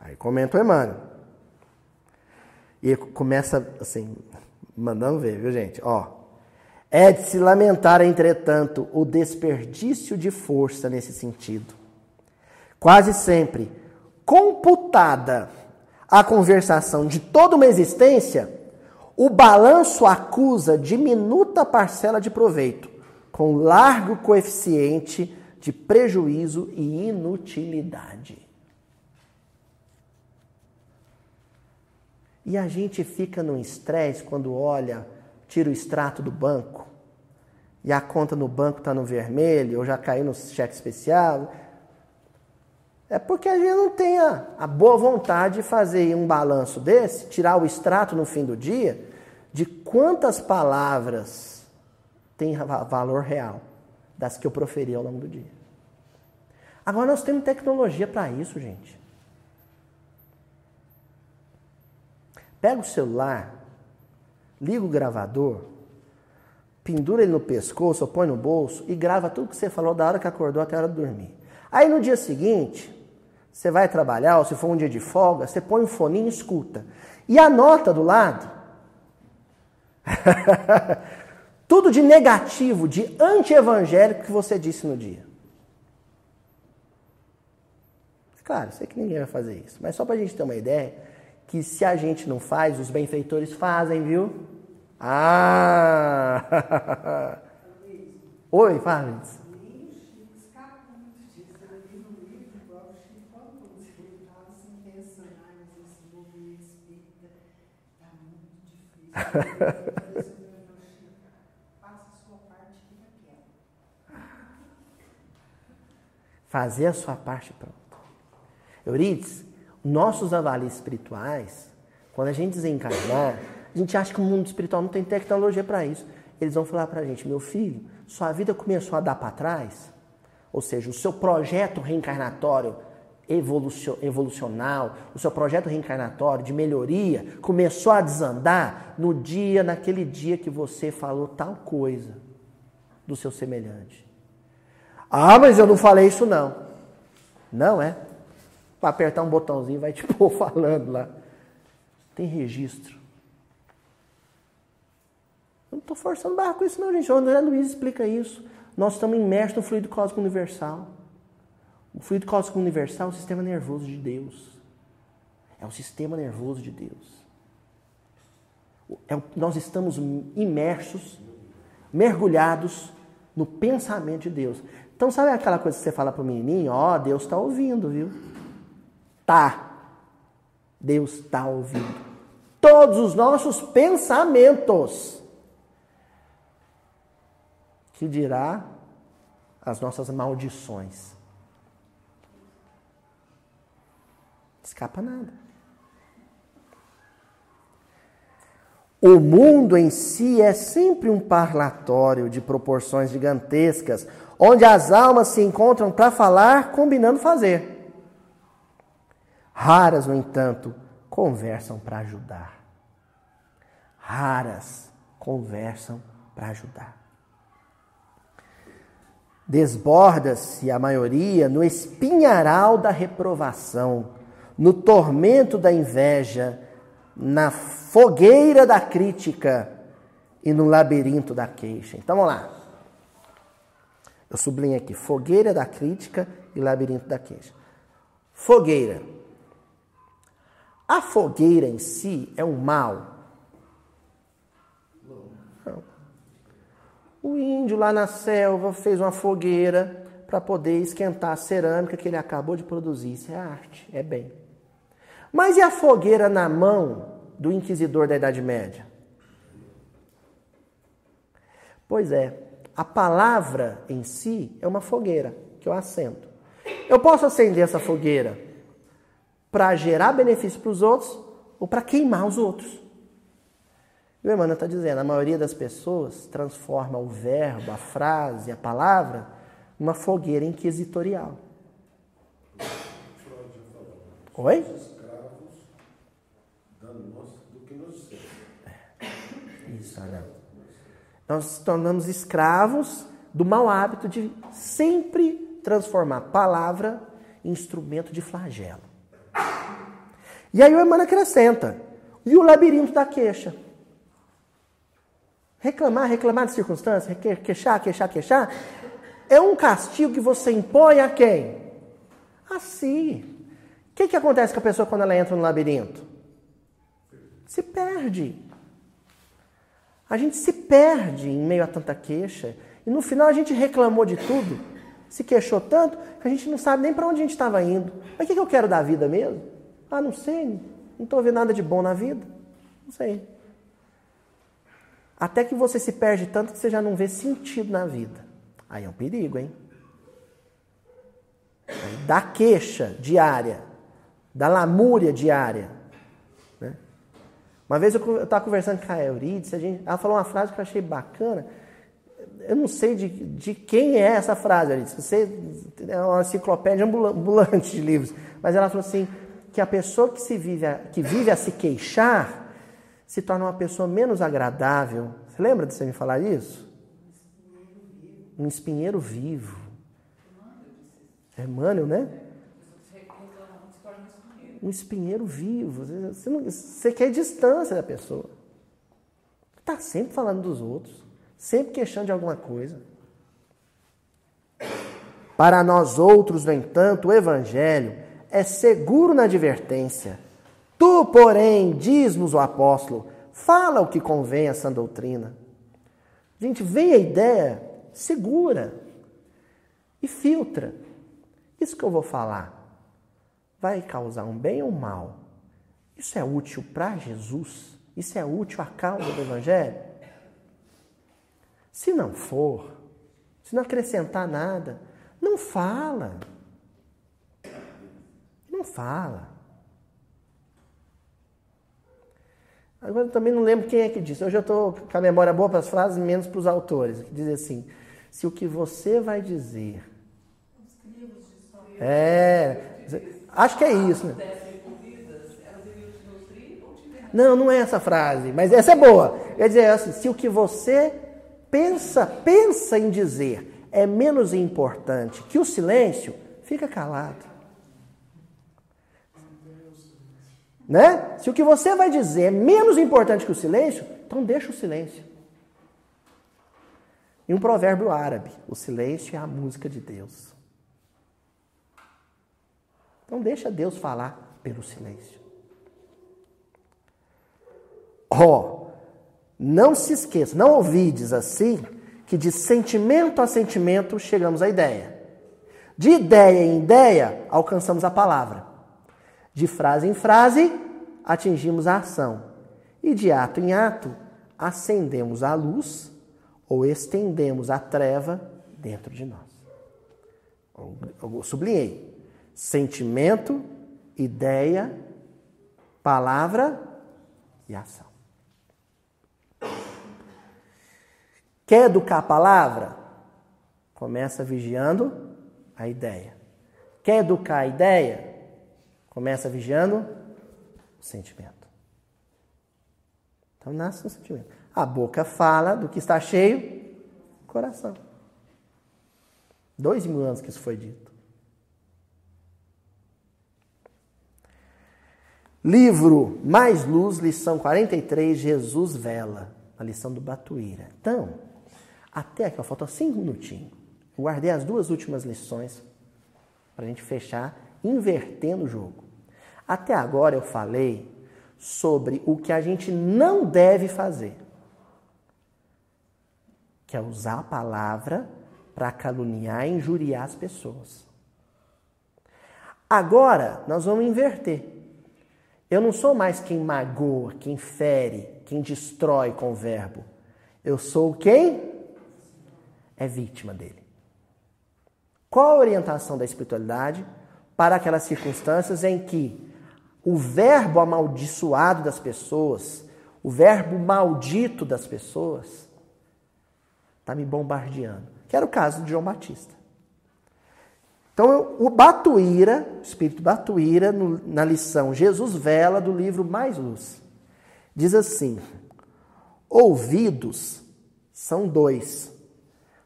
Aí comenta o Emmanuel. E começa assim, mandando ver, viu gente? Ó, é de se lamentar, entretanto, o desperdício de força nesse sentido. Quase sempre, computada a conversação de toda uma existência, o balanço acusa diminuta parcela de proveito, com largo coeficiente de prejuízo e inutilidade. E a gente fica num estresse quando olha, tira o extrato do banco e a conta no banco está no vermelho ou já caiu no cheque especial. É porque a gente não tem a, a boa vontade de fazer um balanço desse, tirar o extrato no fim do dia, de quantas palavras tem valor real das que eu proferi ao longo do dia. Agora nós temos tecnologia para isso, gente. Pega o celular, liga o gravador, pendura ele no pescoço ou põe no bolso e grava tudo que você falou da hora que acordou até a hora de dormir. Aí no dia seguinte, você vai trabalhar, ou se for um dia de folga, você põe um foninho e escuta. E anota do lado *laughs* Tudo de negativo, de anti-evangélico que você disse no dia. Claro, sei que ninguém vai fazer isso, mas só para a gente ter uma ideia, que se a gente não faz, os benfeitores fazem, viu? Ah! *laughs* Oi, fala, *laughs* Fazer a sua parte pronto. Euridice, nossos avalios espirituais, quando a gente desencarnar, a gente acha que o mundo espiritual não tem tecnologia para isso. Eles vão falar para a gente, meu filho, sua vida começou a dar para trás, ou seja, o seu projeto reencarnatório evolucional, o seu projeto reencarnatório de melhoria começou a desandar no dia, naquele dia que você falou tal coisa do seu semelhante. Ah, mas eu não falei isso não. Não é? Para apertar um botãozinho vai *laughs* te pôr falando lá. Tem registro. Eu não estou forçando barra com isso não, gente. O André Luiz explica isso. Nós estamos imersos no fluido cósmico universal. O fluido cósmico universal é o sistema nervoso de Deus. É o sistema nervoso de Deus. É, nós estamos imersos, mergulhados no pensamento de Deus. Então, sabe aquela coisa que você fala para o menininho? Ó, oh, Deus está ouvindo, viu? Tá. Deus está ouvindo. Todos os nossos pensamentos. Que dirá as nossas maldições. Escapa nada. O mundo em si é sempre um parlatório de proporções gigantescas, onde as almas se encontram para falar, combinando fazer. Raras, no entanto, conversam para ajudar. Raras conversam para ajudar. Desborda-se a maioria no espinharal da reprovação, no tormento da inveja, na fogueira da crítica e no labirinto da queixa. Então vamos lá. Eu sublinho aqui: fogueira da crítica e labirinto da queixa. Fogueira. A fogueira em si é um mal? O índio lá na selva fez uma fogueira para poder esquentar a cerâmica que ele acabou de produzir. Isso é arte, é bem. Mas e a fogueira na mão do inquisidor da Idade Média? Pois é, a palavra em si é uma fogueira que eu acendo. Eu posso acender essa fogueira para gerar benefício para os outros ou para queimar os outros. E o Emmanuel está dizendo, a maioria das pessoas transforma o verbo, a frase, a palavra, numa fogueira inquisitorial. Oi? Nós nos tornamos escravos do mau hábito de sempre transformar palavra em instrumento de flagelo. E aí o Emmanuel acrescenta: e o labirinto da queixa? Reclamar, reclamar de circunstâncias, queixar, queixar, queixar, é um castigo que você impõe a quem? A si. O que, que acontece com a pessoa quando ela entra no labirinto? Se perde. A gente se perde em meio a tanta queixa e no final a gente reclamou de tudo, se queixou tanto que a gente não sabe nem para onde a gente estava indo. Mas o que, que eu quero da vida mesmo? Ah, não sei, não estou vendo nada de bom na vida. Não sei. Até que você se perde tanto que você já não vê sentido na vida. Aí é um perigo, hein? Da queixa diária, da lamúria diária, uma vez eu estava conversando com a Euridice, a gente, ela falou uma frase que eu achei bacana. Eu não sei de, de quem é essa frase, Euridice. Você é uma enciclopédia ambulante de livros. Mas ela falou assim, que a pessoa que, se vive a, que vive a se queixar se torna uma pessoa menos agradável. Você lembra de você me falar isso? Um espinheiro vivo. É Emmanuel, né? Um espinheiro vivo. Você, não, você quer distância da pessoa. Está sempre falando dos outros, sempre queixando de alguma coisa. Para nós outros, no entanto, o Evangelho é seguro na advertência. Tu, porém, diz-nos o apóstolo, fala o que convém a sã doutrina. Gente, vem a ideia, segura e filtra. Isso que eu vou falar vai causar um bem ou um mal? Isso é útil para Jesus? Isso é útil à causa do Evangelho? Se não for, se não acrescentar nada, não fala. Não fala. Agora eu também não lembro quem é que disse. Hoje eu estou com a memória boa para as frases, menos para os autores. Que diz assim: se o que você vai dizer. É. Acho que é isso. Né? Não, não é essa frase, mas essa é boa. Quer dizer assim, se o que você pensa, pensa em dizer, é menos importante que o silêncio, fica calado. Né? Se o que você vai dizer é menos importante que o silêncio, então deixa o silêncio. Em um provérbio árabe, o silêncio é a música de Deus. Então deixa Deus falar pelo silêncio. Ó, oh, não se esqueça, não ouvides assim, que de sentimento a sentimento chegamos à ideia. De ideia em ideia, alcançamos a palavra. De frase em frase, atingimos a ação. E de ato em ato, acendemos a luz ou estendemos a treva dentro de nós. Eu sublinhei. Sentimento, ideia, palavra e ação. Quer educar a palavra? Começa vigiando a ideia. Quer educar a ideia? Começa vigiando o sentimento. Então nasce um sentimento. A boca fala do que está cheio, coração. Dois mil anos que isso foi dito. Livro Mais Luz, lição 43, Jesus Vela, a lição do Batuíra. Então, até aqui, ó, faltam cinco minutinhos. Guardei as duas últimas lições para a gente fechar, invertendo o jogo. Até agora eu falei sobre o que a gente não deve fazer, que é usar a palavra para caluniar e injuriar as pessoas. Agora nós vamos inverter. Eu não sou mais quem magoa, quem fere, quem destrói com o verbo. Eu sou quem é vítima dele. Qual a orientação da espiritualidade para aquelas circunstâncias em que o verbo amaldiçoado das pessoas, o verbo maldito das pessoas, está me bombardeando? Que era o caso de João Batista. Então, o Batuíra, o espírito Batuíra, no, na lição Jesus Vela, do livro Mais Luz, diz assim: Ouvidos são dois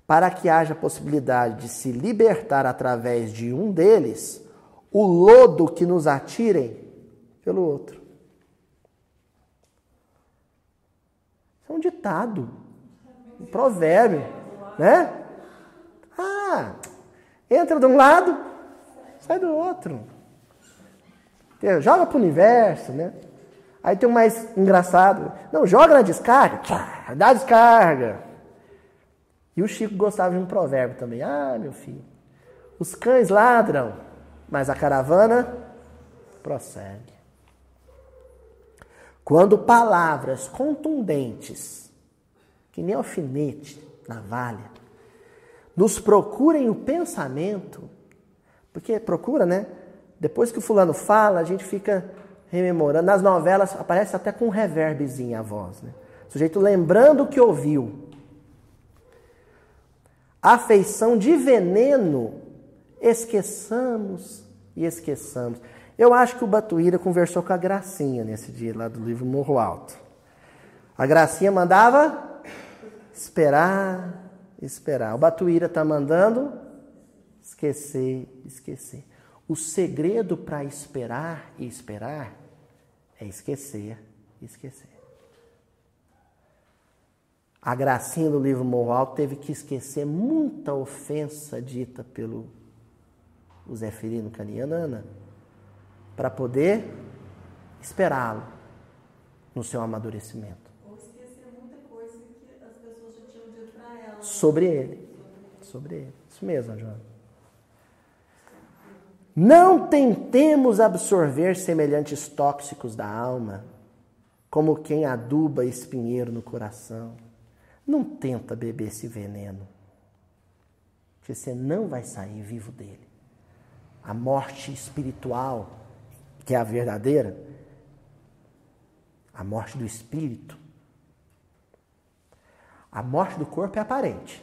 para que haja possibilidade de se libertar através de um deles o lodo que nos atirem pelo outro. É um ditado, um provérbio, né? Ah, entra de um lado, sai do outro. Joga para o universo, né? Aí tem um mais engraçado. Não, joga na descarga, dá descarga. E o Chico gostava de um provérbio também. Ah, meu filho, os cães ladram, mas a caravana prossegue. Quando palavras contundentes, que nem alfinete, navalha, nos procurem o pensamento, porque procura, né? Depois que o fulano fala, a gente fica rememorando. Nas novelas aparece até com um reverbzinho a voz, né? O sujeito lembrando o que ouviu afeição de veneno, esqueçamos e esqueçamos. Eu acho que o Batuíra conversou com a Gracinha nesse dia lá do livro Morro Alto. A Gracinha mandava esperar, esperar. O Batuíra está mandando esquecer, esquecer. O segredo para esperar e esperar é esquecer, esquecer. A gracinha do livro Morro Alto teve que esquecer muita ofensa dita pelo o Zeferino Canianana para poder esperá-lo no seu amadurecimento. Ou esquecer muita coisa que as pessoas já tinham dito para ela. Sobre ele. Sobre ele. Isso mesmo, Joana. Não tentemos absorver semelhantes tóxicos da alma, como quem aduba espinheiro no coração não tenta beber esse veneno, que você não vai sair vivo dele. A morte espiritual, que é a verdadeira, a morte do espírito, a morte do corpo é aparente.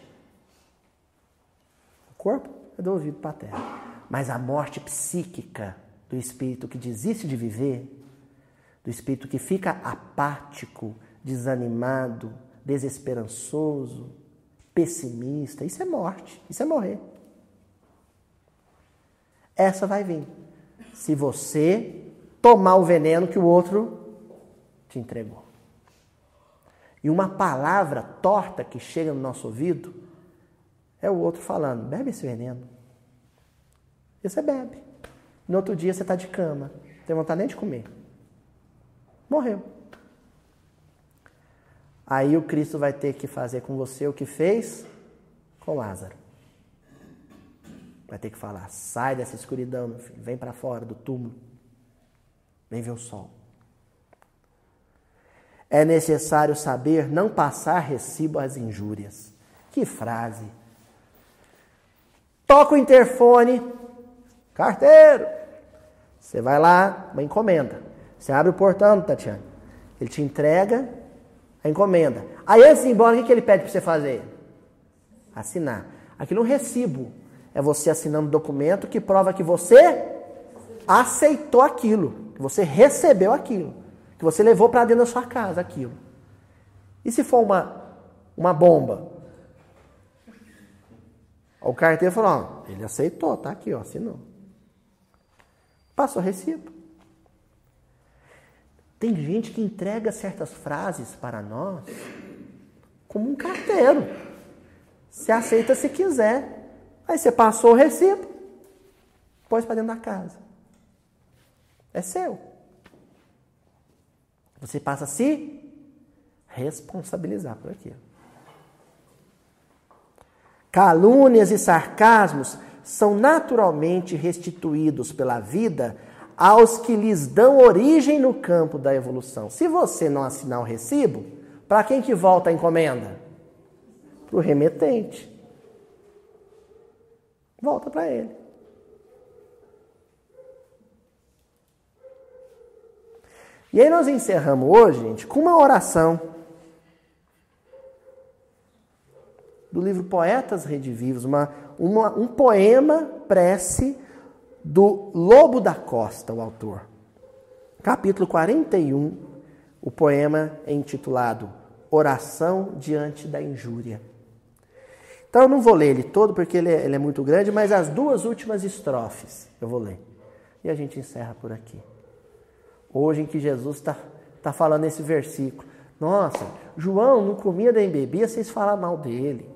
O corpo é do ouvido para a terra. Mas a morte psíquica do espírito que desiste de viver, do espírito que fica apático, desanimado, desesperançoso, pessimista, isso é morte, isso é morrer. Essa vai vir. Se você tomar o veneno que o outro te entregou. E uma palavra torta que chega no nosso ouvido é o outro falando: bebe esse veneno. E você bebe. No outro dia você está de cama, não tem vontade nem de comer. Morreu. Aí o Cristo vai ter que fazer com você o que fez com Lázaro. Vai ter que falar: sai dessa escuridão, meu filho, vem para fora do túmulo, vem ver o sol. É necessário saber não passar recibo às injúrias. Que frase! Toca o interfone, carteiro. Você vai lá, uma encomenda. Você abre o portão, Tatiana. Ele te entrega a encomenda. Aí antes de ir embora, o que ele pede para você fazer? Assinar. Aquilo é um recibo. É você assinando um documento que prova que você aceitou aquilo, que você recebeu aquilo, que você levou para dentro da sua casa aquilo. E se for uma, uma bomba? O carteiro falou, ó, ele aceitou, tá aqui, ó, assinou. Passou recibo. Tem gente que entrega certas frases para nós como um carteiro. Você aceita se quiser. Aí você passou o recibo, pôs para dentro da casa. É seu. Você passa a se responsabilizar por aquilo. Calúnias e sarcasmos são naturalmente restituídos pela vida aos que lhes dão origem no campo da evolução. Se você não assinar o recibo, para quem que volta a encomenda? Para o remetente. Volta para ele. E aí nós encerramos hoje, gente, com uma oração do livro Poetas Redivivos, uma, uma, um poema prece do Lobo da Costa, o autor. Capítulo 41, o poema é intitulado Oração diante da injúria. Então eu não vou ler ele todo porque ele é, ele é muito grande, mas as duas últimas estrofes eu vou ler. E a gente encerra por aqui. Hoje em que Jesus está tá falando esse versículo. Nossa, João não comia nem bebia, vocês falam mal dele.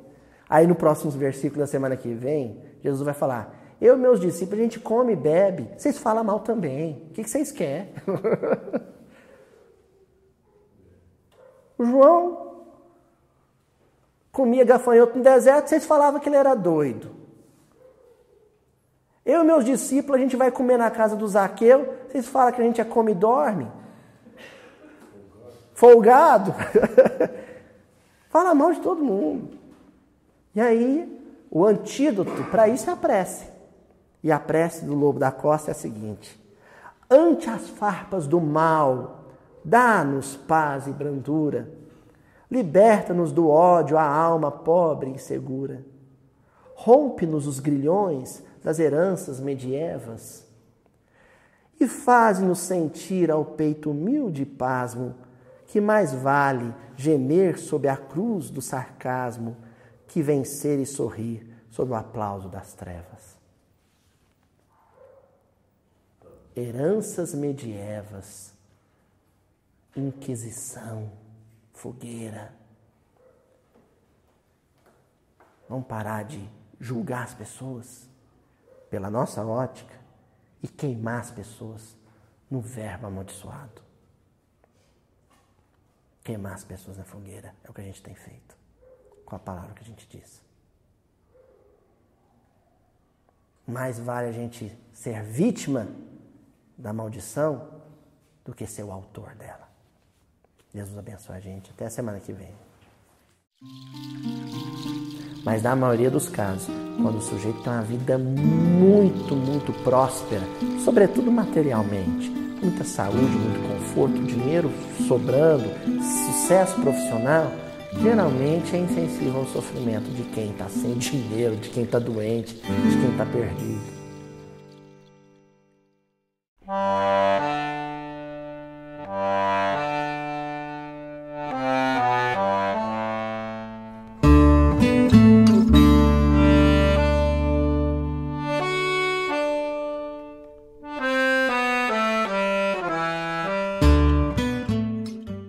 Aí no próximo versículo da semana que vem, Jesus vai falar: eu e meus discípulos, a gente come e bebe. Vocês falam mal também. O que vocês querem? *laughs* João comia gafanhoto no deserto, vocês falavam que ele era doido. Eu e meus discípulos, a gente vai comer na casa do Zaqueu, vocês falam que a gente é come e dorme. Folgado. *laughs* Fala mal de todo mundo. E aí, o antídoto para isso é a prece. E a prece do lobo da costa é a seguinte: Ante as farpas do mal, dá-nos paz e brandura. Liberta-nos do ódio a alma pobre e insegura. Rompe-nos os grilhões das heranças medievas. E faz-nos sentir ao peito humilde pasmo, que mais vale gemer sob a cruz do sarcasmo que vencer e sorrir sob o aplauso das trevas. heranças medievas, inquisição, fogueira. Vamos parar de julgar as pessoas pela nossa ótica e queimar as pessoas no verbo amaldiçoado. Queimar as pessoas na fogueira é o que a gente tem feito com a palavra que a gente diz. Mais vale a gente ser vítima da maldição do que ser o autor dela. Jesus abençoe a gente. Até a semana que vem. Mas na maioria dos casos, quando o sujeito tem uma vida muito, muito próspera, sobretudo materialmente, muita saúde, muito conforto, dinheiro sobrando, sucesso profissional, geralmente é insensível ao sofrimento de quem está sem dinheiro, de quem está doente, de quem está perdido.